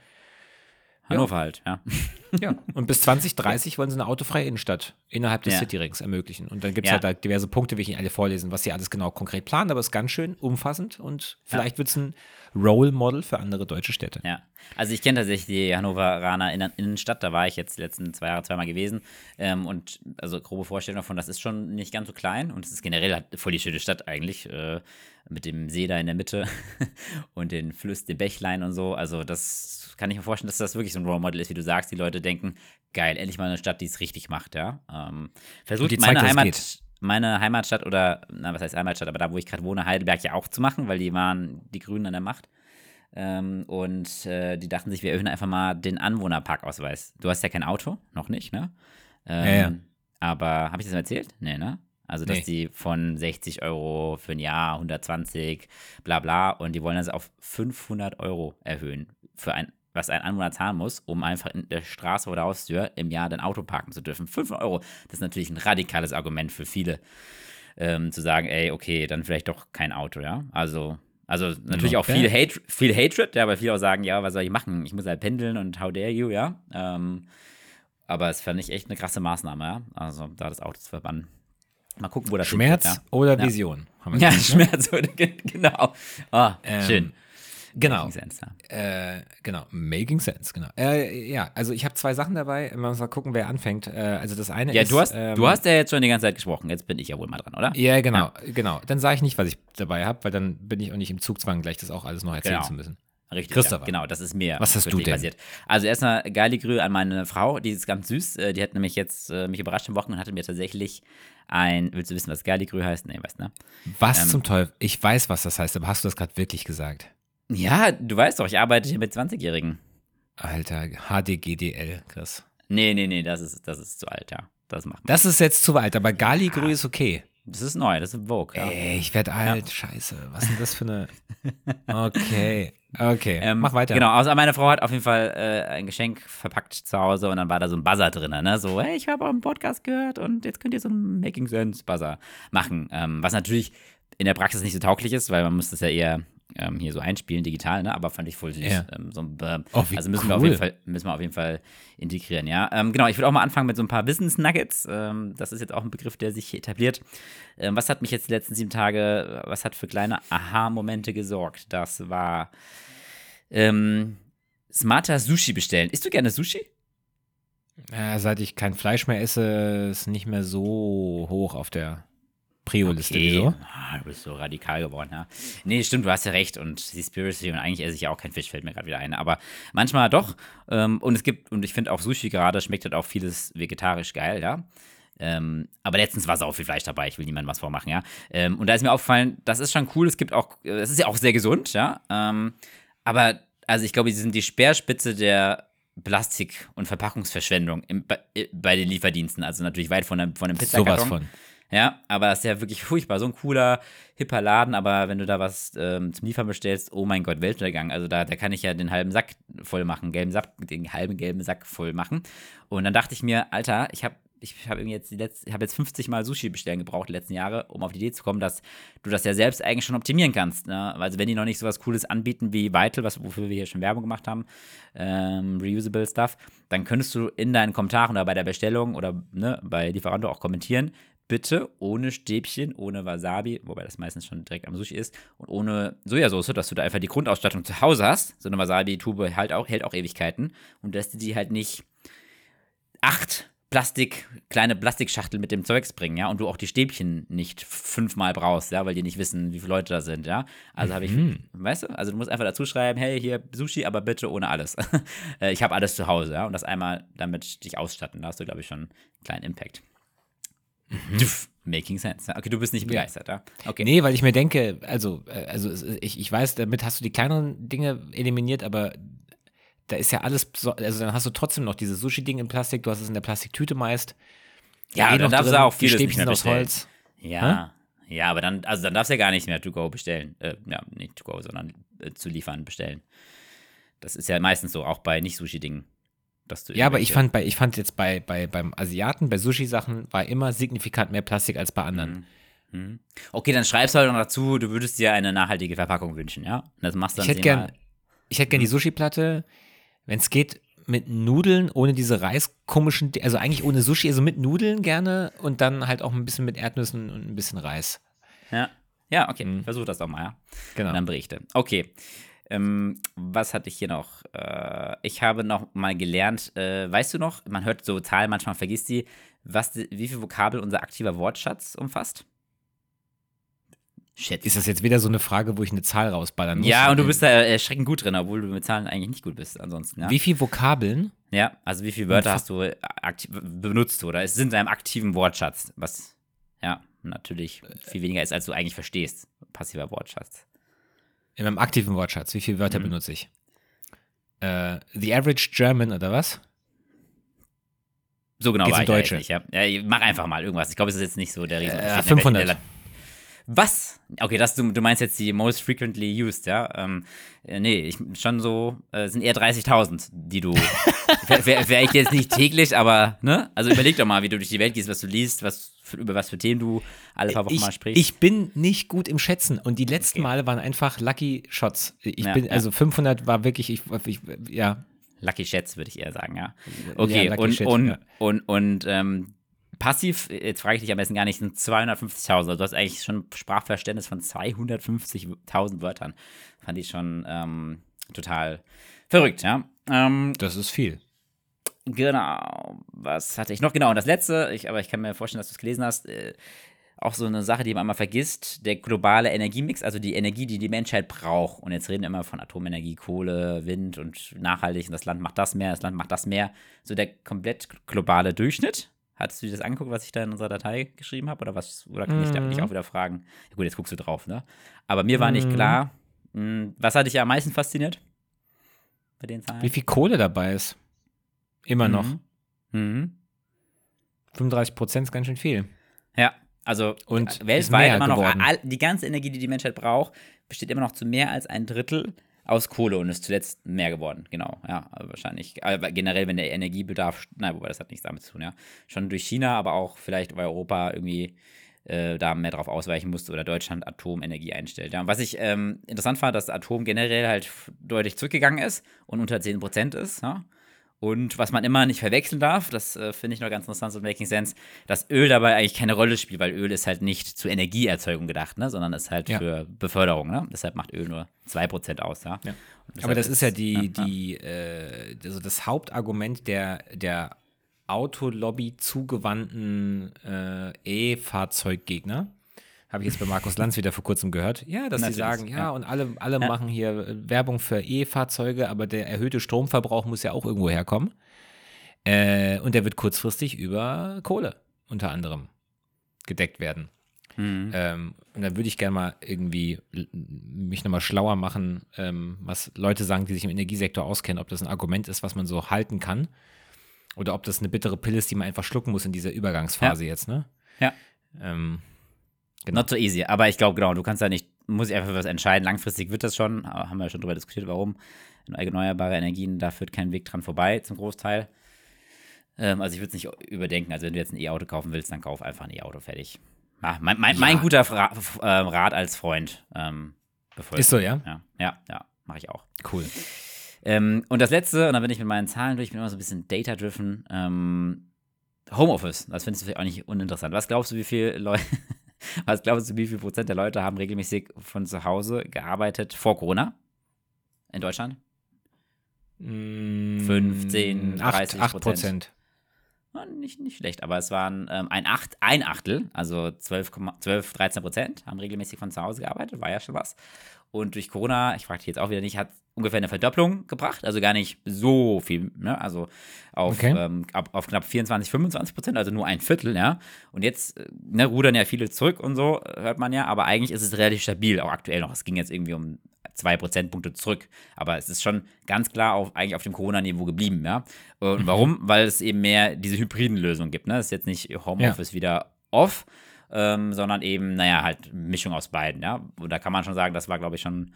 Hannover halt, ja. ja, und bis 2030 wollen sie eine autofreie Innenstadt innerhalb des Ja. Cityrings ermöglichen. Und dann gibt es Ja. halt da diverse Punkte, will ich nicht alle vorlesen, was sie alles genau konkret planen, aber es ist ganz schön umfassend und vielleicht wird es ein Role Model für andere deutsche Städte. Ja, also ich kenne tatsächlich die Hannoveraner Innen- Innenstadt, da war ich jetzt die letzten zwei Jahre zweimal gewesen ähm, und also grobe Vorstellung davon, das ist schon nicht ganz so klein und es ist generell halt voll die schöne Stadt eigentlich, äh, mit dem See da in der Mitte und den Fluss, den Bächlein und so, also das kann ich mir vorstellen, dass das wirklich so ein Role Model ist, wie du sagst, die Leute denken, geil, endlich mal eine Stadt, die es richtig macht, ja. Ähm, versucht die meine zeigt, Heimat, meine Heimatstadt oder, na, was heißt Heimatstadt, aber da, wo ich gerade wohne, Heidelberg ja auch zu machen, weil die waren die Grünen an der Macht. Ähm, und äh, die dachten sich, wir erhöhen einfach mal den Anwohnerparkausweis. Du hast ja kein Auto, noch nicht, ne? Ähm, Ja, ja. Aber habe ich das mal erzählt? Nee, ne? Also, dass Nee. die von 60 Euro für ein Jahr, 120, bla bla, und die wollen das auf 500 Euro erhöhen, für ein, was ein Anwohner zahlen muss, um einfach in der Straße oder Haustür im Jahr dein Auto parken zu dürfen. 500 Euro, das ist natürlich ein radikales Argument für viele, ähm, zu sagen, ey, okay, dann vielleicht doch kein Auto, ja? Also, also natürlich Not auch viel. Hate, viel Hatred, ja, weil viele auch sagen, ja, was soll ich machen? Ich muss halt pendeln und how dare you, ja. Ähm, aber es fand ich echt eine krasse Maßnahme, ja. Also da das Auto zu verbannen. Mal gucken, wo das Schmerz oder Ja. Vision? haben wir ja. Ja, ne? Schmerz, oder, genau. Ah, Ähm, schön. Genau. Making sense, ja. Äh, genau, making sense, genau. Äh, ja, also ich habe zwei Sachen dabei. Man muss mal gucken, wer anfängt. Äh, also das eine Ja, ist. du hast, ähm, du hast ja jetzt schon die ganze Zeit gesprochen. Jetzt bin ich ja wohl mal dran, oder? Ja, genau, genau. Dann sage ich nicht, was ich dabei habe, weil dann bin ich auch nicht im Zugzwang, gleich das auch alles noch erzählen Genau. zu müssen. Richtig, Christopher. Ja, genau, das ist mir Was hast du denn? passiert. Also erstmal geile Grüße an meine Frau, die ist ganz süß. Äh, Die hat nämlich jetzt äh, mich überrascht am Wochenende und hatte mir tatsächlich ein, willst du wissen, was Galligrü heißt? Nee, weißt du, ne? Was Ähm, zum Teufel? Ich weiß, was das heißt, aber hast du das gerade wirklich gesagt? Ja, du weißt doch, ich arbeite hier mit 20-Jährigen. Alter, HDGDL, Chris. Nee, nee, nee, das ist, das ist zu alt, ja. Das macht man. Das ist jetzt zu weit, aber Galigrü ist okay. Das ist neu, das ist Vogue, ja. Ey, ich werde alt. Scheiße. Was ist denn das für eine. Okay. Okay. Ähm, Mach weiter. Genau, also meine Frau hat auf jeden Fall äh, ein Geschenk verpackt zu Hause und dann war da so ein Buzzer drin, ne? So, hey, ich habe euren Podcast gehört und jetzt könnt ihr so einen Making Sense Buzzer machen. Ähm, was natürlich in der Praxis nicht so tauglich ist, weil man muss das ja eher ähm, hier so einspielen, digital, ne? Aber fand ich voll süß. Ja. Ähm, so, äh, Oh, also müssen wir, auf cool. jeden Fall, müssen wir auf jeden Fall integrieren, ja. Ähm, genau, ich würde auch mal anfangen mit so ein paar Business Nuggets. Ähm, das ist jetzt auch ein Begriff, der sich hier etabliert. Ähm, was hat mich jetzt die letzten sieben Tage, was hat für kleine Aha-Momente gesorgt? Das war ähm, smarter Sushi bestellen. Isst du gerne Sushi? Äh, seit ich kein Fleisch mehr esse, ist nicht mehr so hoch auf der Prio-Liste. Wieso? Ah, du bist so radikal geworden, ja. Nee, stimmt, du hast ja recht. Und Seaspiracy und eigentlich esse ich ja auch kein Fisch, fällt mir gerade wieder ein. Aber manchmal doch. Ähm, und es gibt, und ich finde auch Sushi gerade, schmeckt halt auch vieles vegetarisch geil, ja. Ähm, aber letztens war sau viel Fleisch dabei, ich will niemandem was vormachen, ja. Ähm, und da ist mir aufgefallen, das ist schon cool, es gibt auch, äh, es ist ja auch sehr gesund, ja. Ähm, aber, also ich glaube, sie sind die Speerspitze der Plastik- und Verpackungsverschwendung im, bei, bei den Lieferdiensten. Also natürlich weit von einem, von einem Pizzakarton. Sowas von. Ja, aber das ist ja wirklich furchtbar. So ein cooler, hipper Laden, aber wenn du da was ähm, zum Liefern bestellst, oh mein Gott, Weltuntergang. Also da, da kann ich ja den halben Sack voll machen, gelben Sack, den halben gelben Sack voll machen. Und dann dachte ich mir, Alter, ich habe ich habe jetzt habe jetzt 50 Mal Sushi bestellen gebraucht die letzten Jahre, um auf die Idee zu kommen, dass du das ja selbst eigentlich schon optimieren kannst. Ne? Also wenn die noch nicht so was Cooles anbieten wie Vital, was, wofür wir hier schon Werbung gemacht haben, ähm, reusable Stuff, dann könntest du in deinen Kommentaren oder bei der Bestellung oder ne, bei Lieferando auch kommentieren, bitte ohne Stäbchen, ohne Wasabi, wobei das meistens schon direkt am Sushi ist, und ohne Sojasauce, dass du da einfach die Grundausstattung zu Hause hast. So eine Wasabi-Tube halt auch, hält auch Ewigkeiten und dass du die halt nicht acht Plastik, kleine Plastikschachtel mit dem Zeugs bringen, ja, und du auch die Stäbchen nicht fünfmal brauchst, ja, weil die nicht wissen, wie viele Leute da sind, ja. Also habe ich, Mhm. weißt du, also du musst einfach dazu schreiben, hey, hier Sushi, aber bitte ohne alles. Äh, ich habe alles zu Hause, ja, und das einmal damit dich ausstatten, da hast du, glaube ich, schon einen kleinen Impact. Tuff, Making sense. Ja. Okay, du bist nicht Mhm. Ja. begeistert, ja. Okay. Nee, weil ich mir denke, also, äh, also ich, ich weiß, damit hast du die kleineren Dinge eliminiert, aber da ist ja alles, so- also dann hast du trotzdem noch dieses Sushi-Ding in Plastik, du hast es in der Plastiktüte meist. Ja, Eh dann darfst du auch die vieles nicht mehr aus bestellen. Holz. Ja. Ja, aber dann, also dann darfst du ja gar nicht mehr to go bestellen. Äh, ja, nicht to go, sondern äh, zu liefern bestellen. Das ist ja meistens so, auch bei Nicht-Sushi-Dingen. Dass du Ja, aber ich fand, bei, ich fand jetzt bei, bei, beim Asiaten, bei Sushi-Sachen, war immer signifikant mehr Plastik als bei anderen. Mhm. Okay, dann schreibst du halt noch dazu, du würdest dir eine nachhaltige Verpackung wünschen, ja? Und das machst du Ich dann hätte gern, ich hätte gern die Sushi-Platte, wenn es geht, mit Nudeln, ohne diese reiskomischen, also eigentlich ohne Sushi, also mit Nudeln gerne und dann halt auch ein bisschen mit Erdnüssen und ein bisschen Reis. Ja, ja okay, Mhm. versuch das doch mal, ja? Genau. Und dann berichte. Okay. Ähm, was hatte ich hier noch? Äh, ich habe noch mal gelernt, äh, weißt du noch, man hört so Zahlen, manchmal vergisst die, was, die- wie viel Vokabel unser aktiver Wortschatz umfasst? Shit. Ist das jetzt wieder so eine Frage, wo ich eine Zahl rausballern muss? ja, und du bist da erschreckend gut drin, obwohl du mit Zahlen eigentlich nicht gut bist ansonsten. Ja, Wie viel Vokabeln? ja also wie viele Wörter hast du äh, benutzt oder es sind in deinem aktiven Wortschatz, was ja natürlich viel weniger ist, als du eigentlich verstehst. Passiver Wortschatz. In meinem aktiven Wortschatz, wie viele Wörter Mhm. benutze ich? Äh, the average German oder was? So genau Geht's war um ich Deutsche? ja. ja. Mach einfach mal irgendwas. Ich glaube, es ist jetzt nicht so der riesen Äh, Unterschied. 500. Was? Okay, das, du, du meinst jetzt die most frequently used, ja? Ähm, äh, nee, ich, schon so, äh, sind eher 30.000, die du, wäre wär, wär ich jetzt nicht täglich, aber, ne? Also überleg doch mal, wie du durch die Welt gehst, was du liest, was, für, über was für Themen du alle paar Wochen ich, mal sprichst. ich bin nicht gut im Schätzen und die letzten Okay. Male waren einfach Lucky Shots. Ich Ja, bin, ja. also 500 war wirklich, ich, ich ja, Lucky Schätz, würde ich eher sagen, ja. Okay, Lucky und, Shit, und, ja. und, und, ähm, passiv, jetzt frage ich dich am besten gar nicht, sind 250.000. Also du hast eigentlich schon Sprachverständnis von 250.000 Wörtern. Fand ich schon ähm, total verrückt, ja. Ähm, das ist viel. Genau. Was hatte ich noch? Genau. Und das letzte, ich, aber ich kann mir vorstellen, dass du es gelesen hast, äh, auch so eine Sache, die man immer vergisst, der globale Energiemix, also die Energie, die die Menschheit braucht. Und jetzt reden wir immer von Atomenergie, Kohle, Wind und nachhaltig. Und das Land macht das mehr, das Land macht das mehr. So der komplett globale Durchschnitt. Hattest du dir das angeguckt, was ich da in unserer Datei geschrieben habe? Oder was? Oder kann ich da nicht auch wieder fragen? Ja, gut, jetzt guckst du drauf, ne? Aber mir war nicht Mhm. klar, mh, was hat dich am meisten fasziniert? Bei den Zahlen? Wie viel Kohle dabei ist? Immer noch. Mhm. Mhm. 35 Prozent ist ganz schön viel. Ja, also Und äh, weltweit immer noch all, die ganze Energie, die die Menschheit braucht, besteht immer noch zu mehr als ein Drittel aus Kohle und ist zuletzt mehr geworden. Genau, ja, also wahrscheinlich. Aber generell, wenn der Energiebedarf, nein, wobei das hat nichts damit zu tun, ja. Schon durch China, aber auch vielleicht, weil Europa irgendwie äh, da mehr drauf ausweichen musste oder Deutschland Atomenergie einstellt. Ja. Und was ich ähm, interessant fand, dass Atom generell halt deutlich zurückgegangen ist und unter 10% ist, ja. Und was man immer nicht verwechseln darf, das äh, finde ich noch ganz interessant, so Making Sense, dass Öl dabei eigentlich keine Rolle spielt, weil Öl ist halt nicht zur Energieerzeugung gedacht, ne, sondern ist halt Ja. für Beförderung. Ne? Deshalb macht Öl nur 2% aus. Ja? Ja. Und Aber das ist ja die, ja, die, äh, also das Hauptargument der, der Autolobby zugewandten äh, E-Fahrzeuggegner. Habe ich jetzt bei Markus Lanz wieder vor kurzem gehört. Ja, dass sie Natürlich, sagen, ja, ja. und alle, alle machen hier äh, Werbung für E-Fahrzeuge, aber der erhöhte Stromverbrauch muss ja auch irgendwo herkommen. Äh, und der wird kurzfristig über Kohle unter anderem gedeckt werden. Mhm. Ähm, und dann würde ich gerne mal irgendwie mich nochmal schlauer machen, ähm, was Leute sagen, die sich im Energiesektor auskennen, ob das ein Argument ist, was man so halten kann. Oder ob das eine bittere Pille ist, die man einfach schlucken muss in dieser Übergangsphase jetzt, ne? Ja. Ähm, genau. Not so easy. Aber ich glaube, genau, du kannst ja nicht, muss ich einfach was entscheiden. Langfristig wird das schon, haben wir ja schon drüber diskutiert, warum. Erneuerbare Energien, da führt kein Weg dran vorbei, zum Großteil. Ähm, also ich würde es nicht überdenken. Also wenn du jetzt ein E-Auto kaufen willst, dann kauf einfach ein E-Auto fertig. Ah, mein, mein, mein Ja. guter Fra f- äh, Rat als Freund. Ähm. Ist so, ja? Ja, ja, ja mache ich auch. Cool. Ähm, und das letzte, und dann bin ich mit meinen Zahlen durch, ich bin immer so ein bisschen data-driven. Ähm, Homeoffice, das findest du vielleicht auch nicht uninteressant. Was glaubst du, wie viel Leute, was glaubst du, wie viel Prozent der Leute haben regelmäßig von zu Hause gearbeitet vor Corona? In Deutschland? 15, 30 8 Prozent. nicht, nicht schlecht, aber es waren ähm, ein, Acht, ein Achtel, also 12, 12, 13 Prozent, haben regelmäßig von zu Hause gearbeitet, war ja schon was. Und durch Corona, ich frage dich jetzt auch wieder nicht, hat ungefähr eine Verdopplung gebracht, also gar nicht so viel, ne? also auf, Okay. ähm, ab, auf knapp 24, 25 Prozent, also nur ein Viertel, ja. Und jetzt äh, ne, rudern ja viele zurück und so, hört man ja, aber eigentlich ist es relativ stabil, auch aktuell noch. Es ging jetzt irgendwie um zwei Prozentpunkte zurück, aber es ist schon ganz klar auf, eigentlich auf dem Corona-Niveau geblieben, ja. Und warum? Weil es eben mehr diese hybriden Lösungen gibt, ne? Es ist jetzt nicht Homeoffice wieder off, ähm, sondern eben, naja, halt Mischung aus beiden, ja. Und da kann man schon sagen, das war, glaube ich, schon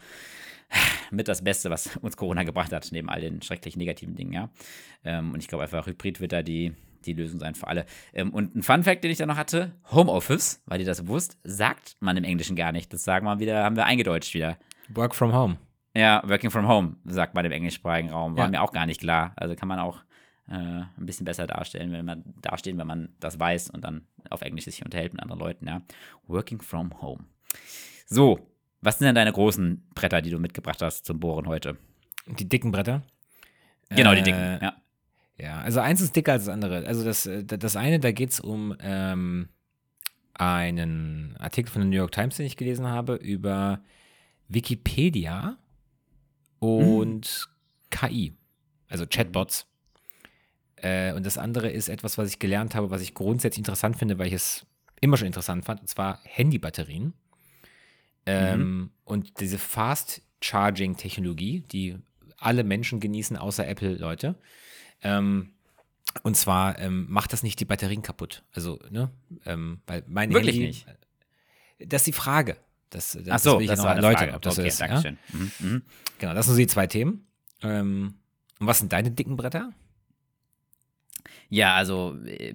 mit das Beste, was uns Corona gebracht hat, neben all den schrecklich negativen Dingen, ja. Ähm, und ich glaube einfach, Hybrid wird da die, die Lösung sein für alle. Ähm, und ein Fun-Fact, den ich da noch hatte: Homeoffice, weil ihr das wusst, sagt man im Englischen gar nicht. Das sagen wir wieder, haben wir eingedeutscht wieder. Work from home. Ja, Working from Home, sagt man im englischsprachigen Raum. War Ja. mir auch gar nicht klar. Also kann man auch äh, ein bisschen besser darstellen, wenn man dastehen, wenn man das weiß und dann auf Englisch sich unterhält mit anderen Leuten, ja. Working from Home. So, was sind denn deine großen Bretter, die du mitgebracht hast zum Bohren heute? Die dicken Bretter. Genau, die Äh, dicken. Ja. Ja, also eins ist dicker als das andere. Also das, äh, das eine, da geht es um ähm, einen Artikel von der New York Times, den ich gelesen habe, über Wikipedia und KI, also Chatbots. Äh, und das andere ist etwas, was ich gelernt habe, was ich grundsätzlich interessant finde, weil ich es immer schon interessant fand, und zwar Handybatterien. Ähm, Und diese Fast Charging Technologie, die alle Menschen genießen, außer Apple-Leute. Ähm, und zwar ähm, macht das nicht die Batterien kaputt. Also, ne? Ähm, weil mein Wirklich Handy, nicht? Das ist die Frage. Das, das, Ach so, will ich das noch war eine erläutern, Frage. ob das okay, so ist. Ja? Mhm, mhm. Genau, das sind so die zwei Themen. Ähm, und was sind deine dicken Bretter? Ja, also äh,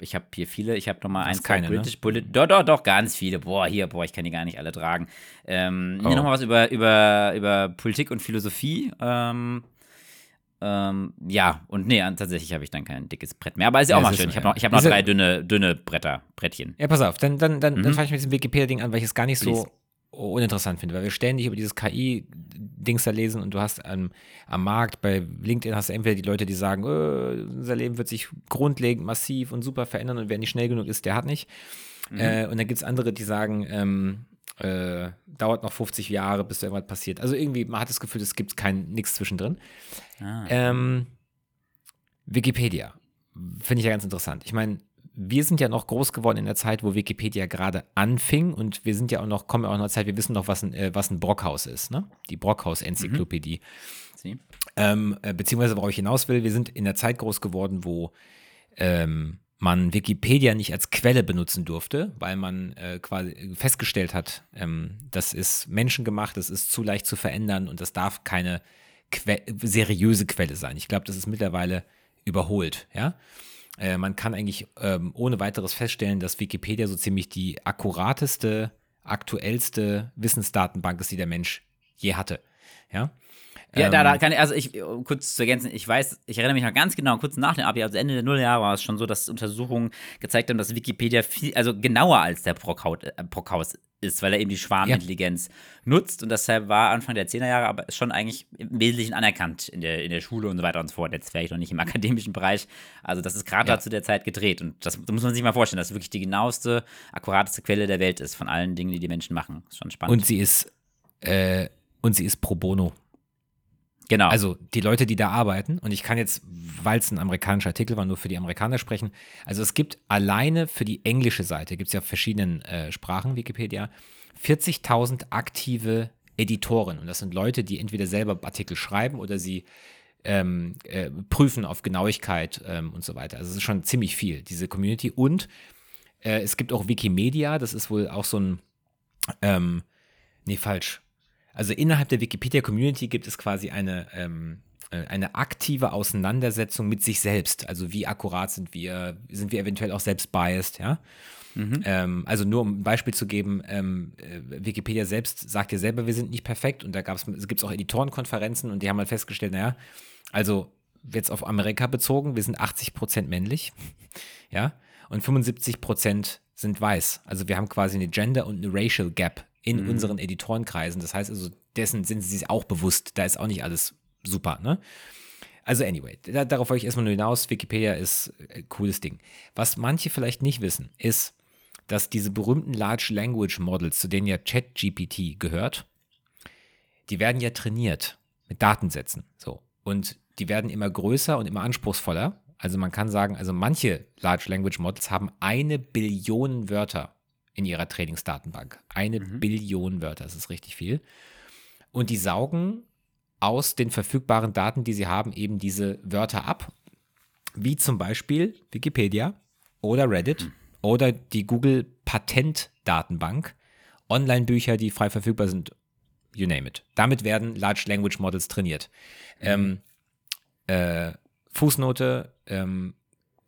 ich habe hier viele. Ich habe noch mal Du ein, hast zwei keine, ne? British Bullet. Doch, doch, doch, ganz viele. Boah, hier, boah, ich kann die gar nicht alle tragen. Ähm, Oh. Hier noch mal was über, über, über Politik und Philosophie. Ähm, ähm, ja, und nee, tatsächlich habe ich dann kein dickes Brett mehr. Aber ist ja auch mal schön. Ich habe noch, ich hab noch drei dünne, dünne Bretter, Brettchen. Ja, pass auf, dann, dann, dann, dann Mhm. fange ich mit diesem Wikipedia-Ding an, weil ich es gar nicht Please. so uninteressant finde, weil wir ständig über dieses KI-Dings da lesen und du hast am, am Markt, bei LinkedIn hast du entweder die Leute, die sagen, äh, unser Leben wird sich grundlegend massiv und super verändern und wer nicht schnell genug ist, der hat nicht. Mhm. Äh, und dann gibt es andere, die sagen, ähm, äh, dauert noch 50 Jahre, bis da irgendwas passiert. Also irgendwie, man hat das Gefühl, es gibt kein nichts zwischendrin. Ah. Ähm, Wikipedia. Finde ich ja ganz interessant. Ich meine, wir sind ja noch groß geworden in der Zeit, wo Wikipedia gerade anfing und wir sind ja auch noch, kommen ja auch noch in einer Zeit, wir wissen noch, was ein, äh, was ein Brockhaus ist, ne? Die Brockhaus-Enzyklopädie. Sie? Ähm, äh, beziehungsweise, worauf ich hinaus will, wir sind in der Zeit groß geworden, wo ähm, man Wikipedia nicht als Quelle benutzen durfte, weil man äh, quasi festgestellt hat, ähm, das ist menschengemacht, das ist zu leicht zu verändern und das darf keine que seriöse Quelle sein. Ich glaube, das ist mittlerweile überholt, ja. Äh, man kann eigentlich ähm, ohne weiteres feststellen, dass Wikipedia so ziemlich die akkurateste, aktuellste Wissensdatenbank ist, die der Mensch je hatte. Ja, Ja, da, Ähm, da kann ich, also ich, äh, kurz zu ergänzen, ich weiß, ich erinnere mich noch ganz genau, kurz nach dem Abi, also Ende der Nullerjahre war es schon so, dass Untersuchungen gezeigt haben, dass Wikipedia viel, also genauer als der Brockhaus, äh, Brockhaus ist, weil er eben die Schwarmintelligenz nutzt und deshalb war Anfang der 10er Jahre aber schon eigentlich im Wesentlichen anerkannt in der, in der Schule und so weiter und so fort. Jetzt wäre ich noch nicht im akademischen Bereich. Also das ist gerade Ja. da zu der Zeit gedreht und das, das muss man sich mal vorstellen, dass es wirklich die genaueste, akkurateste Quelle der Welt ist von allen Dingen, die die Menschen machen. Ist schon spannend. Und sie ist, äh, und sie ist pro bono. Genau. Also die Leute, die da arbeiten, und ich kann jetzt, weil es ein amerikanischer Artikel war, nur für die Amerikaner sprechen. Also es gibt alleine für die englische Seite, gibt es ja auf verschiedenen äh, Sprachen, Wikipedia, 40.000 aktive Editoren. Und das sind Leute, die entweder selber Artikel schreiben oder sie ähm, äh, prüfen auf Genauigkeit ähm, und so weiter. Also es ist schon ziemlich viel, diese Community. Und äh, es gibt auch Wikimedia, das ist wohl auch so ein, ähm, nee, falsch. Also innerhalb der Wikipedia-Community gibt es quasi eine, ähm, äh, eine aktive Auseinandersetzung mit sich selbst. Also wie akkurat sind wir, sind wir eventuell auch selbst biased, ja? Ähm, also nur um ein Beispiel zu geben, ähm, äh, Wikipedia selbst sagt ja selber, wir sind nicht perfekt und da gab es gibt auch Editorenkonferenzen und die haben halt festgestellt, naja, also jetzt auf Amerika bezogen, wir sind 80 Prozent männlich, ja, und 75 Prozent sind weiß. Also wir haben quasi eine Gender- und eine Racial Gap in unseren Editorenkreisen. Das heißt also, dessen sind sie sich auch bewusst, da ist auch nicht alles super, ne? Also anyway, da, darauf wollte ich erstmal nur hinaus. Wikipedia ist ein cooles Ding. Was manche vielleicht nicht wissen, ist, dass diese berühmten Large Language Models, zu denen ja ChatGPT gehört, die werden ja trainiert mit Datensätzen. So. Und die werden immer größer und immer anspruchsvoller. Also man kann sagen, also manche Large Language Models haben eine Billion Wörter in ihrer Trainingsdatenbank. Eine mhm. Billion Wörter, das ist richtig viel. Und die saugen aus den verfügbaren Daten, die sie haben, eben diese Wörter ab. Wie zum Beispiel Wikipedia oder Reddit mhm. oder die Google Patentdatenbank. Online-Bücher, die frei verfügbar sind, you name it. Damit werden Large Language Models trainiert. Mhm. Ähm, äh, Fußnote, ähm,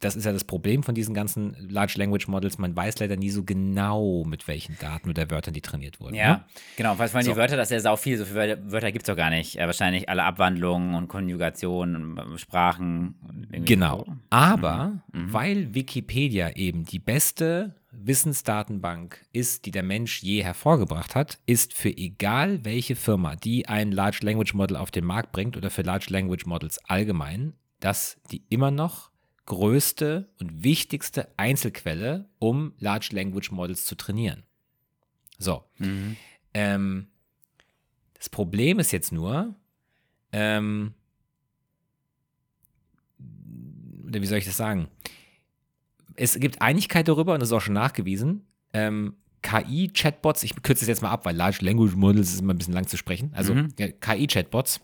das ist ja das Problem von diesen ganzen Large Language Models. Man weiß leider nie so genau, mit welchen Daten oder Wörtern die trainiert wurden. Ja, ne? genau. Was wollen so. die Wörter? Das ist ja sau viel. So viele Wörter gibt es doch gar nicht. Ja, wahrscheinlich alle Abwandlungen und Konjugationen, Sprachen. Genau. So. Aber mhm. mhm. weil Wikipedia eben die beste Wissensdatenbank ist, die der Mensch je hervorgebracht hat, ist für egal welche Firma, die ein Large Language Model auf den Markt bringt oder für Large Language Models allgemein, dass die immer noch größte und wichtigste Einzelquelle, um Large Language Models zu trainieren. So. Mhm. Ähm, das Problem ist jetzt nur, ähm, oder wie soll ich das sagen? Es gibt Einigkeit darüber, und das ist auch schon nachgewiesen, ähm, KI-Chatbots, ich kürze es jetzt mal ab, weil Large Language Models ist immer ein bisschen lang zu sprechen, also mhm. KI-Chatbots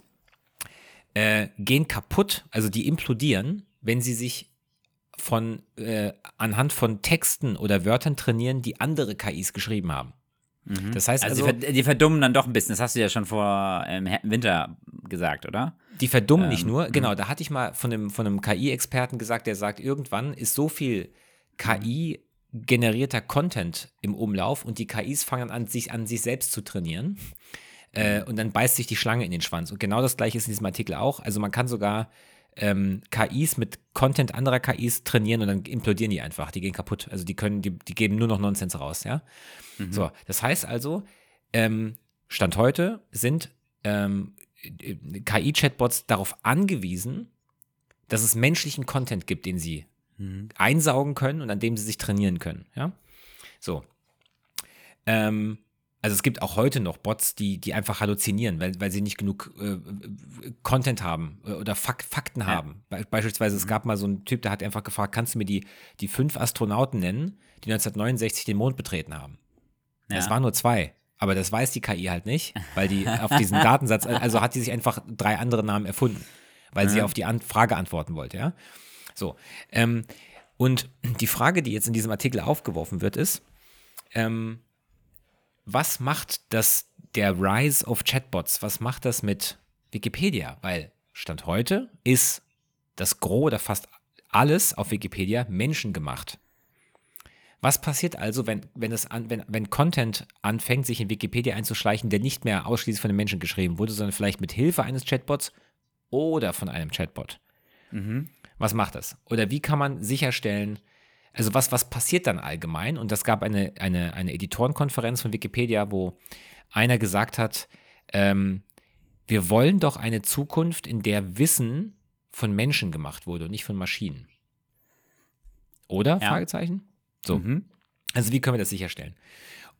äh, gehen kaputt, also die implodieren, wenn sie sich von äh, anhand von Texten oder Wörtern trainieren, die andere KIs geschrieben haben. Mhm. Das heißt also, also die, die, verdummen dann doch ein bisschen. Das hast du ja schon vor ähm, Winter gesagt, oder? Die verdummen ähm, nicht nur. Genau, mhm. da hatte ich mal von einem, von einem KI-Experten gesagt, der sagt, irgendwann ist so viel KI generierter Content im Umlauf und die KIs fangen an, sich an sich selbst zu trainieren. Äh, und dann beißt sich die Schlange in den Schwanz. Und genau das gleiche ist in diesem Artikel auch. Also man kann sogar ähm, KIs mit Content anderer KIs trainieren und dann implodieren die einfach. Die gehen kaputt. Also die können, die, die geben nur noch Nonsens raus, ja. Mhm. So, das heißt also, ähm, Stand heute sind ähm, KI-Chatbots darauf angewiesen, dass es menschlichen Content gibt, den sie mhm. einsaugen können und an dem sie sich trainieren können, ja. So. Ähm, also es gibt auch heute noch Bots, die, die einfach halluzinieren, weil, weil sie nicht genug äh, Content haben äh, oder Fak Fakten ja. haben. Be beispielsweise, es mhm. gab mal so einen Typ, der hat einfach gefragt, kannst du mir die, die fünf Astronauten nennen, die 1969 den Mond betreten haben? Ja. Es waren nur zwei. Aber das weiß die KI halt nicht, weil die auf diesen Datensatz, also hat die sich einfach drei andere Namen erfunden, weil ja. sie auf die An Frage antworten wollte, ja. So. Ähm, und die Frage, die jetzt in diesem Artikel aufgeworfen wird, ist, ähm, was macht das, der Rise of Chatbots, was macht das mit Wikipedia? Weil Stand heute ist das Gros oder fast alles auf Wikipedia menschengemacht. Was passiert also, wenn, wenn, es an, wenn, wenn Content anfängt, sich in Wikipedia einzuschleichen, der nicht mehr ausschließlich von den Menschen geschrieben wurde, sondern vielleicht mit Hilfe eines Chatbots oder von einem Chatbot? Mhm. Was macht das? Oder wie kann man sicherstellen, also was, was passiert dann allgemein? Und das gab eine, eine, eine Editorenkonferenz von Wikipedia, wo einer gesagt hat, ähm, wir wollen doch eine Zukunft, in der Wissen von Menschen gemacht wurde und nicht von Maschinen. Oder? Ja. Fragezeichen. So. Mhm. Also wie können wir das sicherstellen?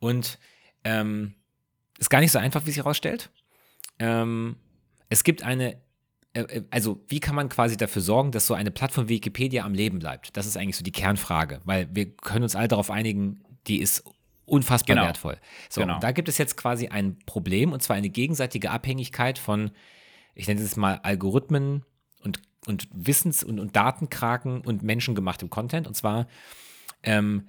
Und ähm, ist gar nicht so einfach, wie sich herausstellt. Ähm, es gibt eine also wie kann man quasi dafür sorgen, dass so eine Plattform wie Wikipedia am Leben bleibt? Das ist eigentlich so die Kernfrage, weil wir können uns alle darauf einigen, die ist unfassbar genau. wertvoll. So, genau. da gibt es jetzt quasi ein Problem und zwar eine gegenseitige Abhängigkeit von, ich nenne es mal Algorithmen und, und Wissens- und, und Datenkraken und menschengemachtem Content. Und zwar, ähm,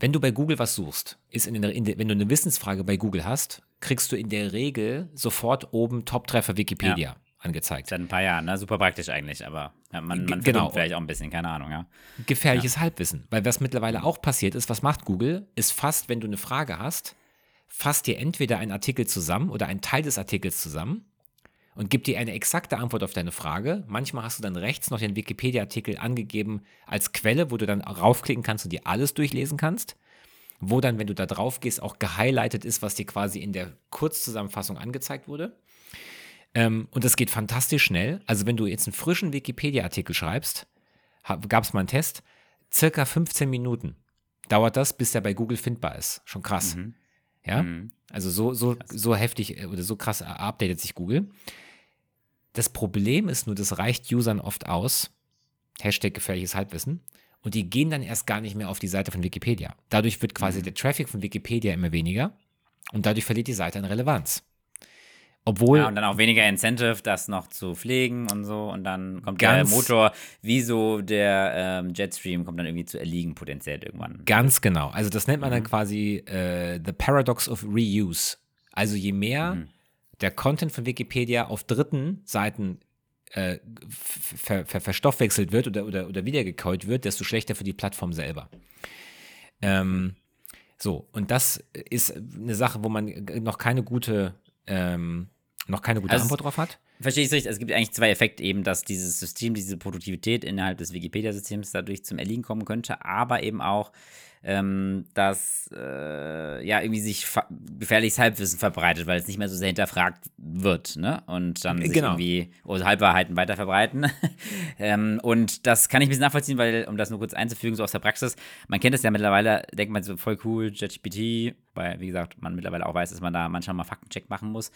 wenn du bei Google was suchst, ist in der, in der, wenn du eine Wissensfrage bei Google hast, kriegst du in der Regel sofort oben Top-Treffer Wikipedia. Ja angezeigt. Seit ein paar Jahren, ne? super praktisch eigentlich, aber ja, man, man genau. vielleicht auch ein bisschen, keine Ahnung, ja. Gefährliches ja. Halbwissen, weil was mittlerweile auch passiert ist, was macht Google, ist fast, wenn du eine Frage hast, fasst dir entweder einen Artikel zusammen oder einen Teil des Artikels zusammen und gibt dir eine exakte Antwort auf deine Frage. Manchmal hast du dann rechts noch den Wikipedia-Artikel angegeben als Quelle, wo du dann raufklicken kannst und dir alles durchlesen kannst. Wo dann, wenn du da drauf gehst, auch gehighlightet ist, was dir quasi in der Kurzzusammenfassung angezeigt wurde. Ähm, und das geht fantastisch schnell. Also wenn du jetzt einen frischen Wikipedia-Artikel schreibst, gab es mal einen Test, circa 15 Minuten dauert das, bis der bei Google findbar ist. Schon krass. Mhm. Ja, Mhm. also so, so, so heftig äh, oder so krass updatet sich Google. Das Problem ist nur, das reicht Usern oft aus. Hashtag gefährliches Halbwissen. Und die gehen dann erst gar nicht mehr auf die Seite von Wikipedia. Dadurch wird quasi Mhm. der Traffic von Wikipedia immer weniger und dadurch verliert die Seite an Relevanz. Obwohl, Ja, und dann auch weniger Incentive, das noch zu pflegen und so. Und dann kommt der Motor, wie so der ähm, Jetstream, kommt dann irgendwie zu erliegen potenziell irgendwann. Ganz genau. Also das nennt man dann Mhm. quasi äh, the paradox of reuse. Also je mehr Mhm. der Content von Wikipedia auf dritten Seiten äh, ver, ver, verstoffwechselt wird oder, oder, oder wiedergekäut wird, desto schlechter für die Plattform selber. Ähm, so, und das ist eine Sache, wo man noch keine gute, ähm, noch keine gute Also- Antwort drauf hat. Verstehe ich richtig? Es gibt eigentlich zwei Effekte, eben, dass dieses System, diese Produktivität innerhalb des Wikipedia-Systems dadurch zum Erliegen kommen könnte, aber eben auch, ähm, dass äh, ja irgendwie sich gefährliches Halbwissen verbreitet, weil es nicht mehr so sehr hinterfragt wird, ne? Und dann sich Genau. irgendwie oder Halbwahrheiten weiter verbreiten. ähm, und das kann ich ein bisschen nachvollziehen, weil, um das nur kurz einzufügen, so aus der Praxis, man kennt es ja mittlerweile, denkt man so voll cool, JetGPT, weil, wie gesagt, man mittlerweile auch weiß, dass man da manchmal mal Faktencheck machen muss.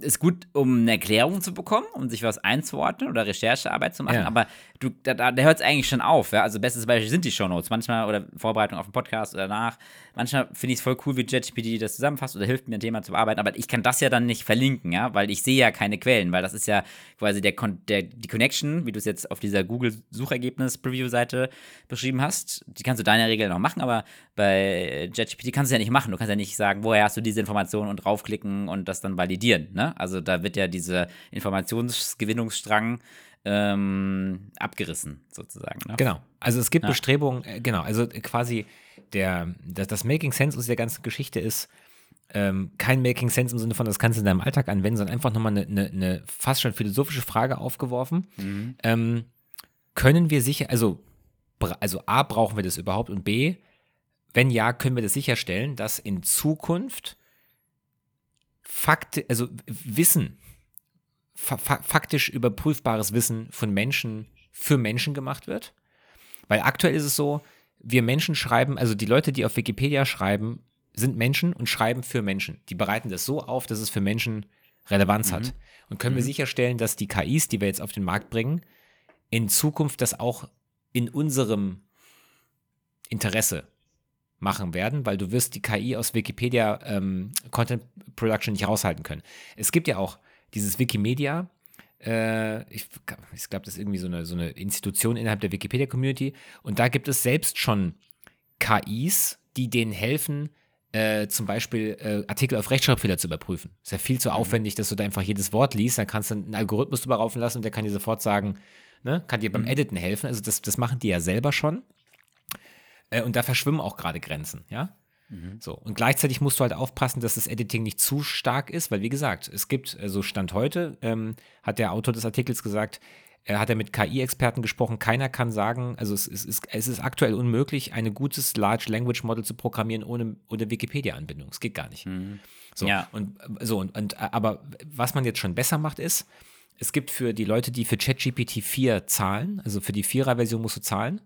Ist gut, um eine Erklärung zu bekommen, um sich was einzuordnen oder Recherchearbeit zu machen, Ja. aber du, da, da, hört es eigentlich schon auf. Ja? Also, bestes Beispiel sind die Shownotes. Manchmal oder Vorbereitung auf einen Podcast oder nach. Manchmal finde ich es voll cool, wie JetGPT das zusammenfasst oder hilft mir, ein Thema zu bearbeiten, aber ich kann das ja dann nicht verlinken, ja, weil ich sehe ja keine Quellen, weil das ist ja quasi der, der die Connection, wie du es jetzt auf dieser Google-Suchergebnis-Preview-Seite beschrieben hast. Die kannst du da in der Regel noch machen, aber bei JetGPT kannst du ja nicht machen. Du kannst ja nicht sagen, woher hast du diese Information und draufklicken und das dann validieren. Ne? Also da wird ja dieser Informationsgewinnungsstrang ähm, abgerissen, sozusagen. Ne? Genau. Also es gibt Ja. Bestrebungen, äh, genau, also quasi der, das, das Making Sense aus der ganzen Geschichte ist ähm, kein Making Sense im Sinne von, das kannst du in deinem Alltag anwenden, sondern einfach nochmal eine, eine, eine fast schon philosophische Frage aufgeworfen. Mhm. Ähm, können wir sicher, also, also A, brauchen wir das überhaupt und B, wenn ja, können wir das sicherstellen, dass in Zukunft Fakt, also Wissen, fa fa faktisch überprüfbares Wissen von Menschen für Menschen gemacht wird? Weil aktuell ist es so, wir Menschen schreiben, also die Leute, die auf Wikipedia schreiben, sind Menschen und schreiben für Menschen. Die bereiten das so auf, dass es für Menschen Relevanz hat. Und können wir sicherstellen, dass die KIs, die wir jetzt auf den Markt bringen, in Zukunft das auch in unserem Interesse machen werden, weil du wirst die KI aus Wikipedia ähm, Content Production nicht raushalten können. Es gibt ja auch dieses Wikimedia, äh, ich, ich glaube, das ist irgendwie so eine, so eine Institution innerhalb der Wikipedia-Community und da gibt es selbst schon KIs, die denen helfen, äh, zum Beispiel äh, Artikel auf Rechtschreibfehler zu überprüfen. Ist ja viel zu aufwendig, dass du da einfach jedes Wort liest, dann kannst du einen Algorithmus drüber laufen lassen und der kann dir sofort sagen, ne, kann dir beim Editen helfen. Also das, das machen die ja selber schon. Äh, und da verschwimmen auch gerade Grenzen, ja. So, und gleichzeitig musst du halt aufpassen, dass das Editing nicht zu stark ist, weil wie gesagt, es gibt, äh, so Stand heute, ähm, hat der Autor des Artikels gesagt, er hat er mit KI-Experten gesprochen, keiner kann sagen, also es, es, ist, es ist aktuell unmöglich, ein gutes Large Language Model zu programmieren ohne, ohne Wikipedia-Anbindung. Es geht gar nicht. So, Ja. und äh, so, und, und äh, aber was man jetzt schon besser macht, ist, es gibt für die Leute, die für ChatGPT 4 zahlen, also für die 4er-Version musst du zahlen,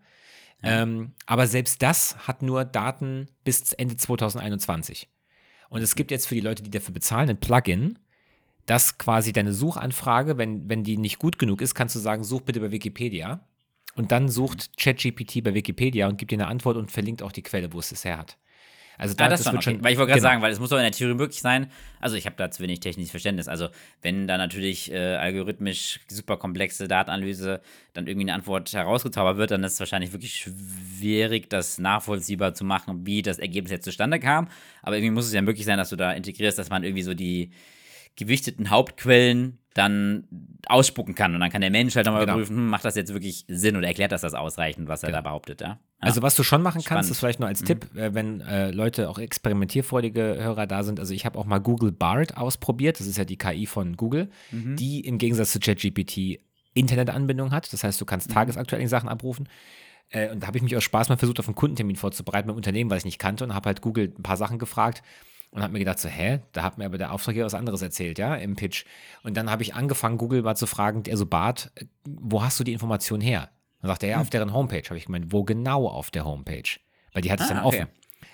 ähm, aber selbst das hat nur Daten bis Ende 2021. Und es gibt jetzt für die Leute, die dafür bezahlen, ein Plugin, das quasi deine Suchanfrage, wenn, wenn die nicht gut genug ist, kannst du sagen, such bitte bei Wikipedia. Und dann sucht ChatGPT bei Wikipedia und gibt dir eine Antwort und verlinkt auch die Quelle, wo es es her hat. Also da, Ah, das, das schon, wird okay. schon. Weil ich wollte gerade genau. sagen, weil es muss doch in der Theorie möglich sein. Also ich habe da zu wenig technisches Verständnis. Also wenn da natürlich äh, algorithmisch super komplexe Datenanalyse dann irgendwie eine Antwort herausgezaubert wird, dann ist es wahrscheinlich wirklich schwierig, das nachvollziehbar zu machen, wie das Ergebnis jetzt zustande kam. Aber irgendwie muss es ja möglich sein, dass du da integrierst, dass man irgendwie so die gewichteten Hauptquellen dann ausspucken kann. Und dann kann der Mensch halt nochmal Genau. überprüfen, hm, macht das jetzt wirklich Sinn oder erklärt das das ausreichend, was er Genau. da behauptet, ja? ja. Also was du schon machen Spannend. kannst, ist vielleicht nur als Tipp, äh, wenn äh, Leute auch experimentierfreudige Hörer da sind. Also ich habe auch mal Google Bard ausprobiert. Das ist ja die KI von Google, die im Gegensatz zu ChatGPT Internetanbindung hat. Das heißt, du kannst tagesaktuelle Sachen abrufen. Äh, und da habe ich mich aus Spaß mal versucht, auf einen Kundentermin vorzubereiten beim Unternehmen, was ich nicht kannte und habe halt Google ein paar Sachen gefragt. Und habe mir gedacht, so, hä, da hat mir aber der Auftraggeber was anderes erzählt, ja, im Pitch. Und dann habe ich angefangen, Google mal zu fragen, also Bart, wo hast du die Information her? Dann sagt er, ja, auf deren Homepage. Habe ich gemeint, wo genau auf der Homepage? Weil die hat es Ah, dann okay. offen.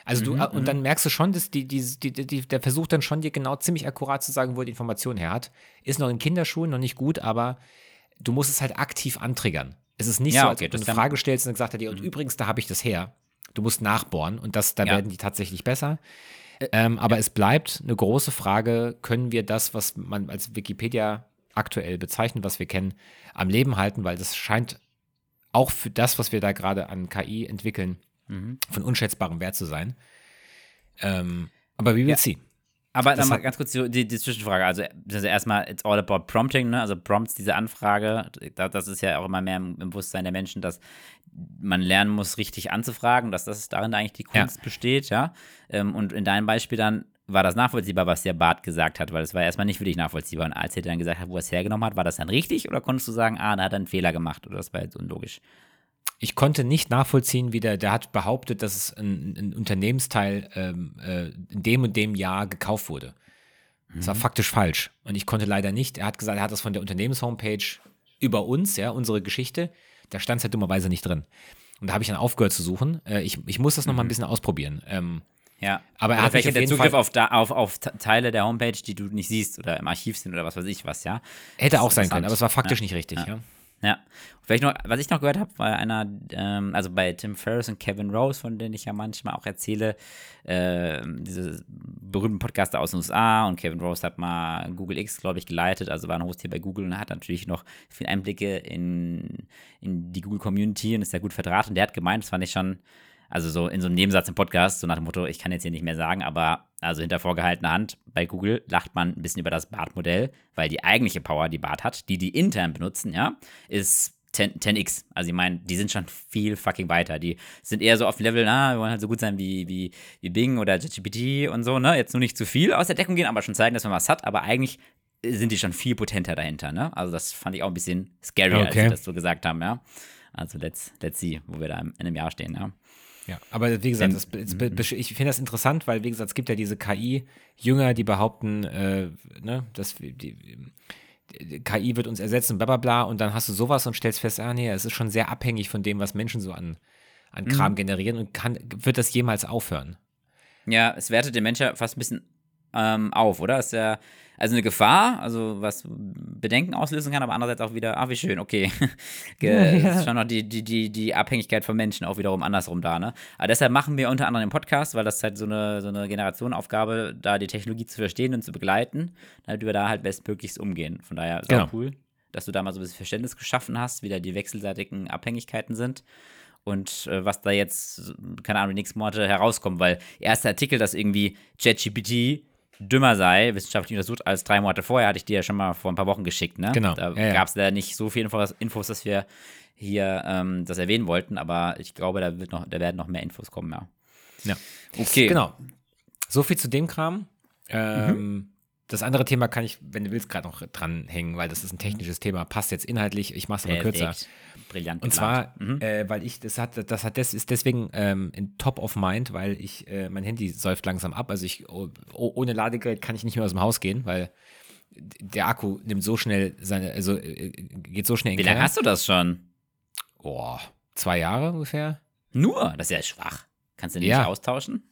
Also du, und dann merkst du schon, dass die, die, die, die, der versucht dann schon dir genau ziemlich akkurat zu sagen, wo er die Information her hat. Ist noch in Kinderschuhen, noch nicht gut, aber du musst es halt aktiv antriggern. Es ist nicht Ja, so, als okay, ob du eine Frage stellst und dann sagt er dir, und übrigens, da habe ich das her. Du musst nachbohren und das, da Ja. werden die tatsächlich besser. Ähm, aber es bleibt eine große Frage, können wir das, was man als Wikipedia aktuell bezeichnet, was wir kennen, am Leben halten, weil das scheint auch für das, was wir da gerade an KI entwickeln, von unschätzbarem Wert zu sein. Ähm, aber wie will Ja. Aber nochmal ganz kurz die, die, Zwischenfrage. Also, also erstmal, it's all about prompting, ne? Also Prompts, diese Anfrage, da- das ist ja auch immer mehr im, im Bewusstsein der Menschen, dass man lernen muss, richtig anzufragen, dass das darin eigentlich die Ja. Kunst besteht, ja. Ähm, und in deinem Beispiel dann war das nachvollziehbar, was der Bart gesagt hat, weil es war erstmal nicht wirklich nachvollziehbar. Und als er dann gesagt hat, wo er es hergenommen hat, war das dann richtig oder konntest du sagen, ah, da hat er einen Fehler gemacht oder das war jetzt unlogisch? Ich konnte nicht nachvollziehen, wie der, der hat behauptet, dass es ein, ein Unternehmensteil ähm, äh, in dem und dem Jahr gekauft wurde. Das Mhm. war faktisch falsch. Und ich konnte leider nicht. Er hat gesagt, er hat das von der Unternehmenshomepage über uns, ja, unsere Geschichte. Da stand es halt dummerweise nicht drin. Und da habe ich dann aufgehört zu suchen. Äh, ich, ich muss das noch mal ein bisschen ausprobieren. Ähm, Ja. Aber er hat vielleicht er jeden Zugriff Fall- auf, da, auf, auf Te- Teile der Homepage, die du nicht siehst oder im Archiv sind oder was weiß ich was, ja. hätte Das auch sein können, aber es war faktisch Ja. nicht richtig. Ja. Ja. Vielleicht noch, was ich noch gehört habe, war einer, ähm, also bei Tim Ferriss und Kevin Rose, von denen ich ja manchmal auch erzähle, äh, diese berühmten Podcaster aus den USA und Kevin Rose hat mal Google X, glaube ich, geleitet, also war ein Host hier bei Google und hat natürlich noch viel Einblicke in, in die Google Community und ist sehr gut verdrahtet. Und der hat gemeint, das fand ich schon, also so in so einem Nebensatz im Podcast, so nach dem Motto, ich kann jetzt hier nicht mehr sagen, aber also hinter vorgehaltener Hand bei Google lacht man ein bisschen über das BART-Modell, weil die eigentliche Power, die BART hat, die die intern benutzen, ja, ist 10, 10x. Also ich meine, die sind schon viel fucking weiter. Die sind eher so auf dem Level, na, wir wollen halt so gut sein wie, wie, wie Bing oder ChatGPT und so, ne? Jetzt nur nicht zu viel aus der Deckung gehen, aber schon zeigen, dass man was hat, aber eigentlich sind die schon viel potenter dahinter, ne? Also das fand ich auch ein bisschen scary, als Okay. sie das so gesagt haben, ja. Also let's, let's see, wo wir da in einem Jahr stehen, ja. Ja, aber wie gesagt, das, be- besch- ich finde das interessant, weil, wie gesagt, es gibt ja diese KI-Jünger, die behaupten, äh, ne, dass die, die KI wird uns ersetzen, bla bla bla, und dann hast du sowas und stellst fest, ah nee, es ist schon sehr abhängig von dem, was Menschen so an, an Kram generieren und kann, wird das jemals aufhören? Ja, es wertet den Mensch ja fast ein bisschen ähm, auf, oder? Ist ja also eine Gefahr, also was Bedenken auslösen kann, aber andererseits auch wieder, ah, wie schön, okay. Ge- Ist schon noch die, die, die, die Abhängigkeit von Menschen auch wiederum andersrum da, ne? Aber deshalb machen wir unter anderem den Podcast, weil das ist halt so eine, so eine Generationenaufgabe, da die Technologie zu verstehen und zu begleiten, damit wir da halt bestmöglichst umgehen. Von daher ist Genau. auch cool, dass du da mal so ein bisschen Verständnis geschaffen hast, wie da die wechselseitigen Abhängigkeiten sind und äh, was da jetzt, keine Ahnung, die nächsten Monate herauskommt, weil erster Artikel, dass irgendwie ChatGPT dümmer sei, wissenschaftlich untersucht, als drei Monate vorher, hatte ich dir ja schon mal vor ein paar Wochen geschickt, ne? Genau, Da ja, ja. gab es da nicht so viele Infos, dass wir hier ähm, das erwähnen wollten, aber ich glaube, da, wird noch, da werden noch mehr Infos kommen, ja. Ja. Okay. Genau. So viel zu dem Kram. Ähm, Das andere Thema kann ich, wenn du willst, gerade noch dranhängen, weil das ist ein technisches Thema, passt jetzt inhaltlich. Ich mache es aber kürzer. Brillant. Und zwar, äh, weil ich, das hat, das hat, das ist deswegen ähm, in Top of Mind, weil ich, äh, mein Handy säuft langsam ab. Also ich, oh, oh, ohne Ladegerät kann ich nicht mehr aus dem Haus gehen, weil der Akku nimmt so schnell seine, also äh, geht so schnell in Wie lange hast du das schon? Oh, zwei Jahre ungefähr. Nur? Das ist ja schwach. Kannst du den Ja. nicht austauschen?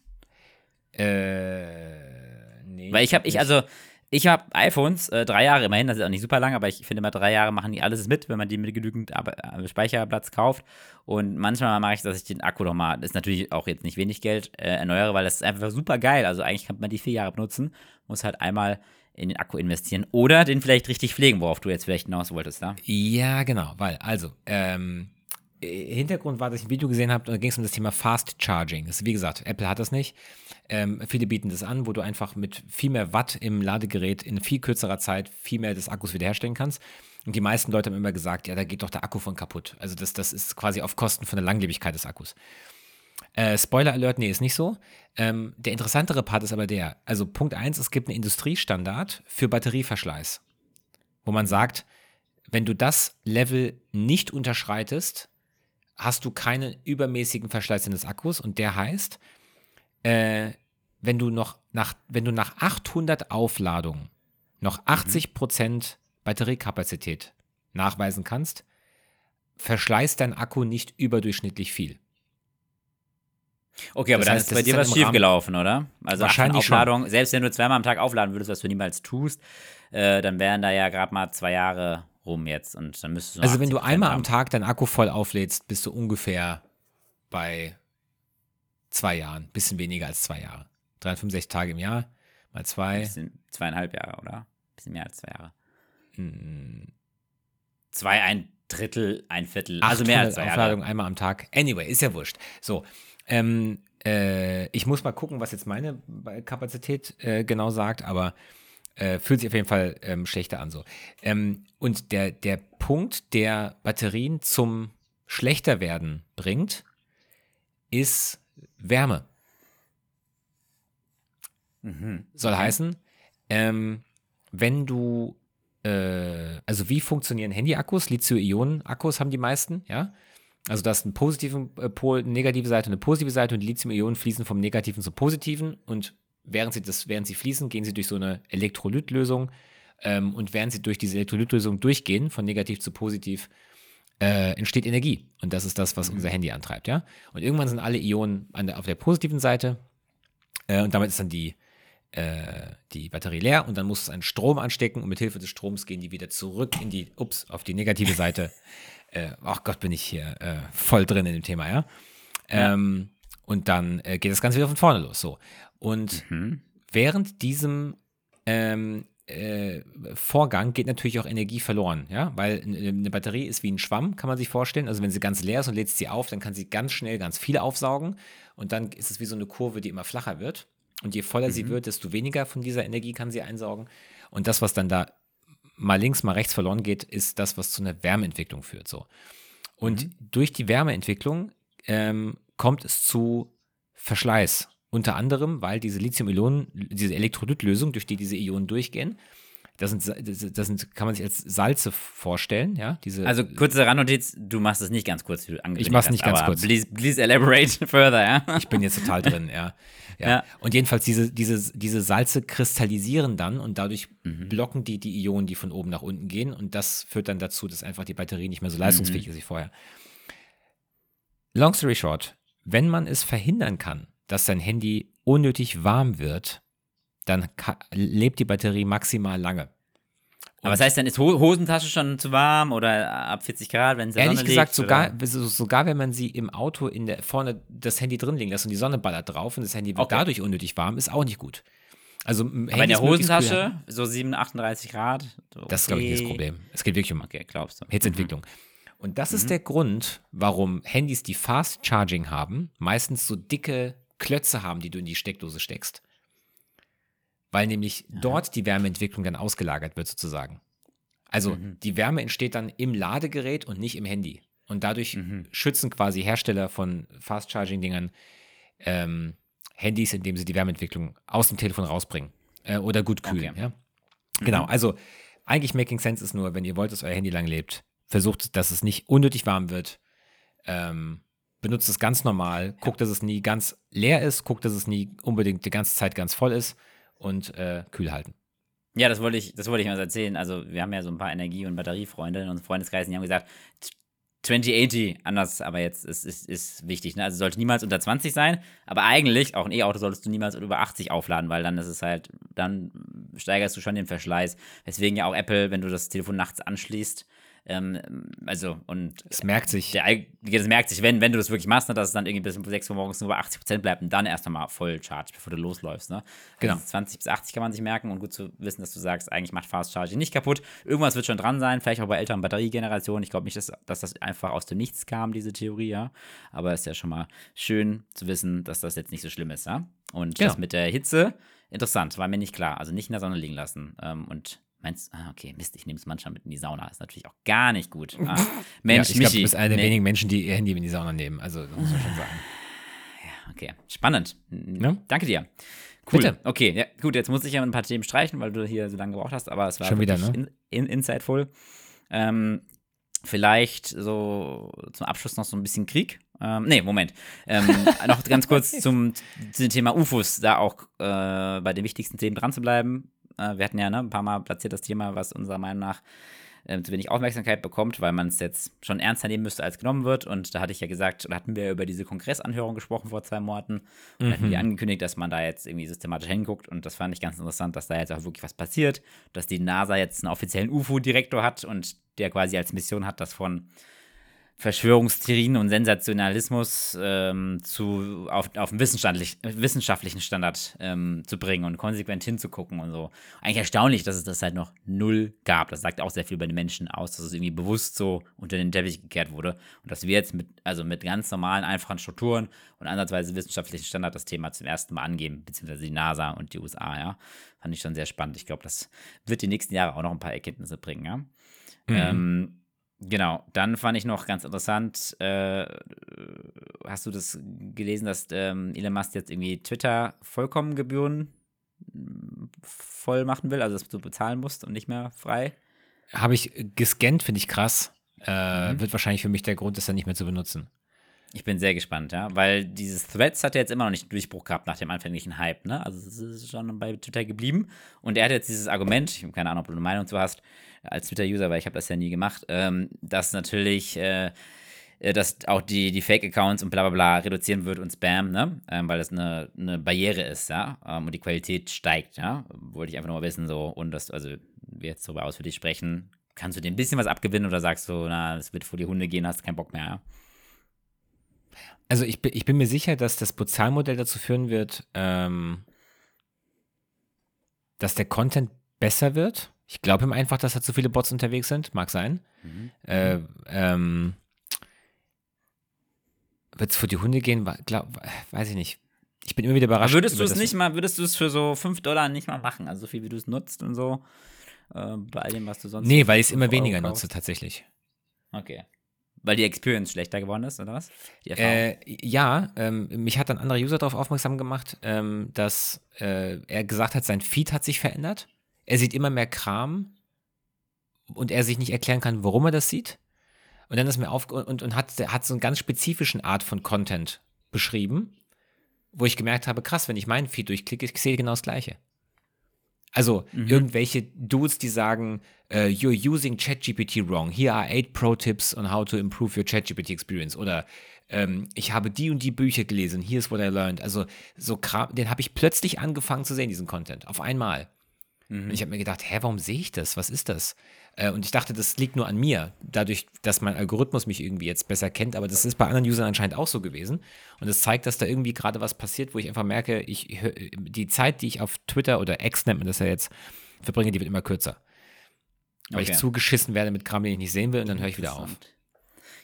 Äh, nee. Weil ich habe, ich, also, ich habe iPhones, äh, drei Jahre immerhin, das ist auch nicht super lang, aber ich finde mal, drei Jahre machen die alles mit, wenn man die mit genügend äh, Speicherplatz kauft. Und manchmal mache ich, dass ich den Akku nochmal, das ist natürlich auch jetzt nicht wenig Geld, äh, erneuere, weil das ist einfach super geil. Also eigentlich kann man die vier Jahre benutzen, muss halt einmal in den Akku investieren oder den vielleicht richtig pflegen, worauf du jetzt vielleicht hinaus wolltest, ja? Ja, genau, weil, also, ähm, äh, Hintergrund war, dass ich ein Video gesehen habe, da ging es um das Thema Fast Charging. Das, wie gesagt, Apple hat das nicht. Ähm, viele bieten das an, wo du einfach mit viel mehr Watt im Ladegerät in viel kürzerer Zeit viel mehr des Akkus wiederherstellen kannst. Und die meisten Leute haben immer gesagt, ja, da geht doch der Akku von kaputt. Also das, das ist quasi auf Kosten von der Langlebigkeit des Akkus. Äh, Spoiler Alert, nee, ist nicht so. Ähm, der interessantere Part ist aber der, also Punkt 1, es gibt einen Industriestandard für Batterieverschleiß, wo man sagt, wenn du das Level nicht unterschreitest, hast du keinen übermäßigen Verschleiß deines Akkus und der heißt, äh, wenn du noch nach, wenn du nach 800 Aufladungen noch 80 Prozent Batteriekapazität nachweisen kannst, verschleißt dein Akku nicht überdurchschnittlich viel. Okay, aber Das dann heißt, ist bei dir dann was schief gelaufen, oder? Also Wahrscheinlich schon. Selbst wenn du zweimal am Tag aufladen würdest, was du niemals tust, äh, dann wären da ja gerade mal zwei Jahre rum jetzt und dann müsstest du Also wenn du 80% einmal am haben. Tag deinen Akku voll auflädst, bist du ungefähr bei zwei Jahren, bisschen weniger als zwei Jahre. 365 Tage im Jahr mal zwei. Bisschen zweieinhalb Jahre, oder? Bisschen mehr als zwei Jahre. Hm, Zwei, ein Drittel, ein Viertel, also mehr als 800 zwei Jahre. Aufladungen einmal am Tag. Anyway, ist ja wurscht. So, ähm, äh, ich muss mal gucken, was jetzt meine Kapazität äh, genau sagt, aber äh, fühlt sich auf jeden Fall ähm, schlechter an so. Ähm, und der, der Punkt, der Batterien zum schlechter werden bringt, ist Wärme. Mhm. Soll heißen, ähm, wenn du, äh, also wie funktionieren Handy-Akkus? Lithium-Ionen-Akkus haben die meisten, ja? Also das ist einen positiven äh, Pol, eine negative Seite und eine positive Seite und die Lithium-Ionen fließen vom Negativen zum Positiven und während sie, das, während sie fließen, gehen sie durch so eine Elektrolytlösung ähm, und während sie durch diese Elektrolytlösung durchgehen, von negativ zu positiv, äh, entsteht Energie. Und das ist das, was unser Handy antreibt, ja? Und irgendwann sind alle Ionen der, auf der positiven Seite äh, und damit ist dann die, äh, die Batterie leer und dann muss es einen Strom anstecken und mit Hilfe des Stroms gehen die wieder zurück in die, ups, auf die negative Seite. äh, ach Gott, bin ich hier äh, voll drin in dem Thema, ja. Ähm, und dann äh, geht das Ganze wieder von vorne los. So. Und Mhm. während diesem ähm, äh, Vorgang geht natürlich auch Energie verloren, ja, weil eine Batterie ist wie ein Schwamm, kann man sich vorstellen. Also wenn sie ganz leer ist und lädst sie auf, dann kann sie ganz schnell ganz viel aufsaugen und dann ist es wie so eine Kurve, die immer flacher wird. Und je voller sie wird, desto weniger von dieser Energie kann sie einsaugen. Und das, was dann da mal links, mal rechts verloren geht, ist das, was zu einer Wärmeentwicklung führt. So. Und durch die Wärmeentwicklung ähm, kommt es zu Verschleiß. Unter anderem, weil diese Lithium-Ionen, diese Elektrolytlösung, durch die diese Ionen durchgehen, das sind, das sind, kann man sich als Salze vorstellen, ja, diese, Also kurze Randnotiz, du machst es nicht ganz kurz, wie du angekündigt Ich mach's nicht ganz kurz. Please, please elaborate further, ja? ich bin jetzt total drin, ja. ja. Ja. Und jedenfalls diese, diese, diese Salze kristallisieren dann und dadurch Mhm. blocken die die Ionen, die von oben nach unten gehen und das führt dann dazu, dass einfach die Batterie nicht mehr so leistungsfähig Mhm. ist wie vorher. Long story short, wenn man es verhindern kann, dass sein Handy unnötig warm wird, dann lebt die Batterie maximal lange. Aber was heißt denn, ist Ho Hosentasche schon zu warm oder ab 40 Grad, wenn es Ehrlich Sonne gesagt, sogar, oder? sogar wenn man sie im Auto in der, vorne das Handy drin liegen lässt und die Sonne ballert drauf und das Handy wird Okay. dadurch unnötig warm, ist auch nicht gut. Also Aber in der. Hosentasche, so 7, 38 Grad. so Das ist, glaube ich, nicht das okay. Problem. Es geht wirklich um Okay, glaubst du. Hitzeentwicklung. Und das ist der Grund, warum Handys, die Fast Charging haben, meistens so dicke Klötze haben, die du in die Steckdose steckst. Weil nämlich dort die Wärmeentwicklung dann ausgelagert wird, sozusagen. Also die Wärme entsteht dann im Ladegerät und nicht im Handy. Und dadurch Mhm. schützen quasi Hersteller von Fast Charging-Dingern ähm, Handys, indem sie die Wärmeentwicklung aus dem Telefon rausbringen. Äh, oder gut kühlen. Okay. Ja? Genau, also eigentlich Making Sense ist nur, wenn ihr wollt, dass euer Handy lang lebt, versucht, dass es nicht unnötig warm wird. Ähm, benutzt es ganz normal, guckt, dass es nie ganz leer ist, guckt, dass es nie unbedingt die ganze Zeit ganz voll ist und äh, kühl halten. Ja, das wollte ich, das wollte ich mal erzählen. Also, wir haben ja so ein paar Energie- und Batteriefreunde in unserem Freundeskreis, die haben gesagt, 2080, anders, aber jetzt ist, ist, ist wichtig. Ne? Also sollte niemals unter 20 sein, aber eigentlich, auch ein E-Auto solltest du niemals über 80 aufladen, weil dann ist es halt, dann steigerst du schon den Verschleiß. Deswegen ja auch Apple, wenn du das Telefon nachts anschließt, ähm, also und Es merkt sich. der, das merkt sich, wenn, wenn du das wirklich machst, ne, dass es dann irgendwie bis um 6 Uhr morgens nur bei 80 Prozent bleibt und dann erst einmal voll charge, bevor du losläufst. Ne? Genau. Also 20 bis 80 kann man sich merken und gut zu wissen, dass du sagst, eigentlich macht Fast Charging nicht kaputt. Irgendwas wird schon dran sein, vielleicht auch bei älteren Batteriegenerationen. Ich glaube nicht, dass, dass das einfach aus dem Nichts kam, diese Theorie, ja. Aber ist ja schon mal schön zu wissen, dass das jetzt nicht so schlimm ist, ja. Und Genau. das mit der Hitze, interessant, war mir nicht klar. Also nicht in der Sonne liegen lassen. Ähm, und Meinst ah, okay, Mist, ich nehme es manchmal mit in die Sauna. Ist natürlich auch gar nicht gut. Ah, ja, Mensch, ich glaube, du bist einer der nee. wenigen Menschen, die ihr Handy in die Sauna nehmen. Also, das muss man schon sagen. Okay, spannend. Ja. Danke dir. Cool. Bitte. Okay, ja, gut, jetzt muss ich ja ein paar Themen streichen, weil du hier so lange gebraucht hast, aber es war Schon wieder, ne? in, in, insightful. Ähm, vielleicht so zum Abschluss noch so ein bisschen Krieg. Ähm, nee, Moment. Ähm, noch ganz kurz zum, zum Thema UFOs, da auch äh, bei den wichtigsten Themen dran zu bleiben. Äh, wir hatten ja ne, ein paar Mal platziert das Thema, was unserer Meinung nach äh, zu wenig Aufmerksamkeit bekommt, weil man es jetzt schon ernster nehmen müsste, als genommen wird. Und da hatte ich ja gesagt, oder hatten wir über diese Kongressanhörung gesprochen vor zwei Monaten und mhm. hatten die angekündigt, dass man da jetzt irgendwie systematisch hinguckt. Und das fand ich ganz interessant, dass da jetzt auch wirklich was passiert, dass die NASA jetzt einen offiziellen UFO-Direktor hat und der quasi als Mission hat, das von Verschwörungstheorien und Sensationalismus ähm, zu, auf, auf einen wissenschaftlich, wissenschaftlichen Standard ähm, zu bringen und konsequent hinzugucken und so. Eigentlich erstaunlich, dass es das halt noch null gab. Das sagt auch sehr viel über die Menschen aus, dass es irgendwie bewusst so unter den Teppich gekehrt wurde und dass wir jetzt mit, also mit ganz normalen, einfachen Strukturen und ansatzweise wissenschaftlichen Standard das Thema zum ersten Mal angeben, beziehungsweise die NASA und die USA, ja. Fand ich schon sehr spannend. Ich glaube, das wird die nächsten Jahre auch noch ein paar Erkenntnisse bringen, ja. Mhm. Ähm, Genau, dann fand ich noch ganz interessant, äh, hast du das gelesen, dass ähm, Elon Musk jetzt irgendwie Twitter vollkommen Gebühren voll machen will, also dass du bezahlen musst und nicht mehr frei? Habe ich gescannt, finde ich krass. Äh, mhm. Wird wahrscheinlich für mich der Grund, das dann nicht mehr zu benutzen. Ich bin sehr gespannt, ja, weil dieses Threads hat ja jetzt immer noch nicht Durchbruch gehabt nach dem anfänglichen Hype, ne? Also es ist schon bei Twitter geblieben und er hat jetzt dieses Argument, ich habe keine Ahnung, ob du eine Meinung zu hast, als Twitter-User, weil ich habe das ja nie gemacht, ähm, dass natürlich äh, dass auch die, die Fake-Accounts und bla bla bla reduzieren wird und Spam, ne? Ähm, weil das eine, eine Barriere ist, ja, ähm, und die Qualität steigt, ja. Wollte ich einfach nur mal wissen, so, und das, also wir jetzt darüber ausführlich sprechen, kannst du dir ein bisschen was abgewinnen oder sagst du, na, das wird vor die Hunde gehen, hast keinen Bock mehr, ja? Also ich, ich bin mir sicher, dass das Bezahlmodell dazu führen wird, ähm, dass der Content besser wird. Ich glaube ihm einfach, dass da zu viele Bots unterwegs sind. Mag sein. Mhm. Äh, ähm, wird es für die Hunde gehen? Glaub, weiß ich nicht. Ich bin immer wieder überrascht. Aber würdest du es nicht mal, würdest du es für so 5 Dollar nicht mal machen? Also so viel wie du es nutzt und so. Äh, bei all dem, was du sonst. Nee, weil ich es immer weniger nutze, tatsächlich. Okay. Weil die Experience schlechter geworden ist, oder was? Äh, ja, ähm, mich hat ein anderer User darauf aufmerksam gemacht, ähm, dass äh, er gesagt hat, sein Feed hat sich verändert. Er sieht immer mehr Kram und er sich nicht erklären kann, warum er das sieht. Und dann ist mir auf und, und hat, hat so einen ganz spezifischen Art von Content beschrieben, wo ich gemerkt habe, krass, wenn ich meinen Feed durchklicke, ich sehe genau das Gleiche. Also mhm. irgendwelche Dudes, die sagen, uh, you're using ChatGPT wrong. Here are eight Pro Tips on how to improve your ChatGPT experience. Oder ähm, ich habe die und die Bücher gelesen. Here's what I learned. Also so Kram, den habe ich plötzlich angefangen zu sehen, diesen Content. Auf einmal. Mhm. Und ich habe mir gedacht, hä, warum sehe ich das? Was ist das? Äh, und ich dachte, das liegt nur an mir, dadurch, dass mein Algorithmus mich irgendwie jetzt besser kennt. Aber das ist bei anderen Usern anscheinend auch so gewesen. Und es zeigt, dass da irgendwie gerade was passiert, wo ich einfach merke, ich, die Zeit, die ich auf Twitter oder X nennt man das ja jetzt, verbringe, die wird immer kürzer. Weil okay. ich zugeschissen werde mit Kram, den ich nicht sehen will, und dann höre ich wieder auf.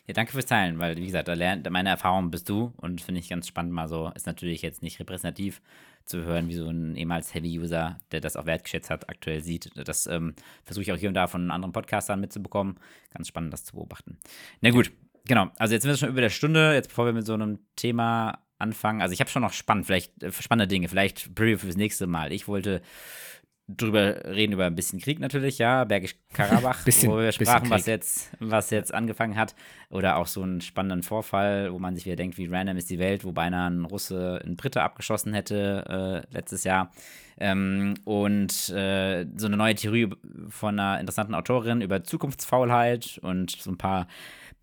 Ja, danke fürs Teilen, weil, wie gesagt, da lernt, meine Erfahrung bist du und finde ich ganz spannend mal so. Ist natürlich jetzt nicht repräsentativ zu hören, wie so ein ehemals Heavy-User, der das auch wertgeschätzt hat, aktuell sieht. Das ähm, versuche ich auch hier und da von anderen Podcastern mitzubekommen. Ganz spannend, das zu beobachten. Na gut, genau. Also jetzt sind wir schon über der Stunde. Jetzt, bevor wir mit so einem Thema anfangen, also ich habe schon noch spannend, vielleicht äh, spannende Dinge, vielleicht Preview fürs nächste Mal. Ich wollte drüber reden über ein bisschen Krieg natürlich, ja, Bergisch Karabach, wo wir sprachen, was jetzt, was jetzt angefangen hat. Oder auch so einen spannenden Vorfall, wo man sich wieder denkt, wie random ist die Welt, wo beinahe ein Russe einen Brite abgeschossen hätte äh, letztes Jahr. Ähm, und äh, so eine neue Theorie von einer interessanten Autorin über Zukunftsfaulheit und so ein paar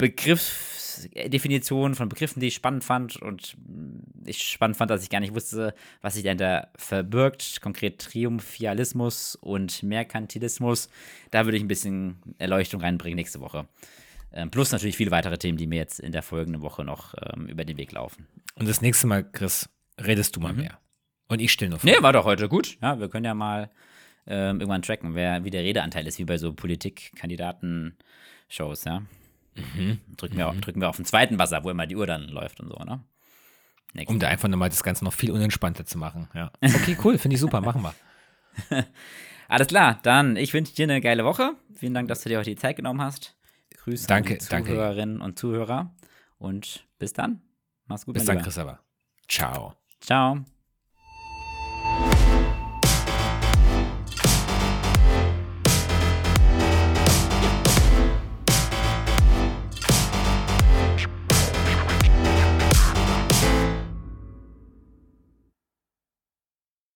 Begriffsdefinitionen von Begriffen, die ich spannend fand und ich spannend fand, dass ich gar nicht wusste, was sich dahinter verbirgt. Konkret Triumphialismus und Merkantilismus. Da würde ich ein bisschen Erleuchtung reinbringen nächste Woche. Ähm, plus natürlich viele weitere Themen, die mir jetzt in der folgenden Woche noch ähm, über den Weg laufen. Und das nächste Mal, Chris, redest du mal mhm. mehr. Und ich still nur vor. Nee, war doch heute gut. Ja, wir können ja mal ähm, irgendwann tracken, wer, wie der Redeanteil ist, wie bei so Politikkandidaten-Shows, ja. Mhm. Drücken, wir, mhm. drücken wir auf den zweiten Wasser, wo immer die Uhr dann läuft und so, ne? Nächste. Um da einfach nochmal das Ganze noch viel unentspannter zu machen. Ja. Okay, cool, finde ich super, machen wir. Alles klar, dann ich wünsche dir eine geile Woche. Vielen Dank, dass du dir heute die Zeit genommen hast. Grüße danke, an die Zuhörerinnen danke. und Zuhörer und bis dann. Mach's gut. Bis dann, Chris aber. Ciao. Ciao.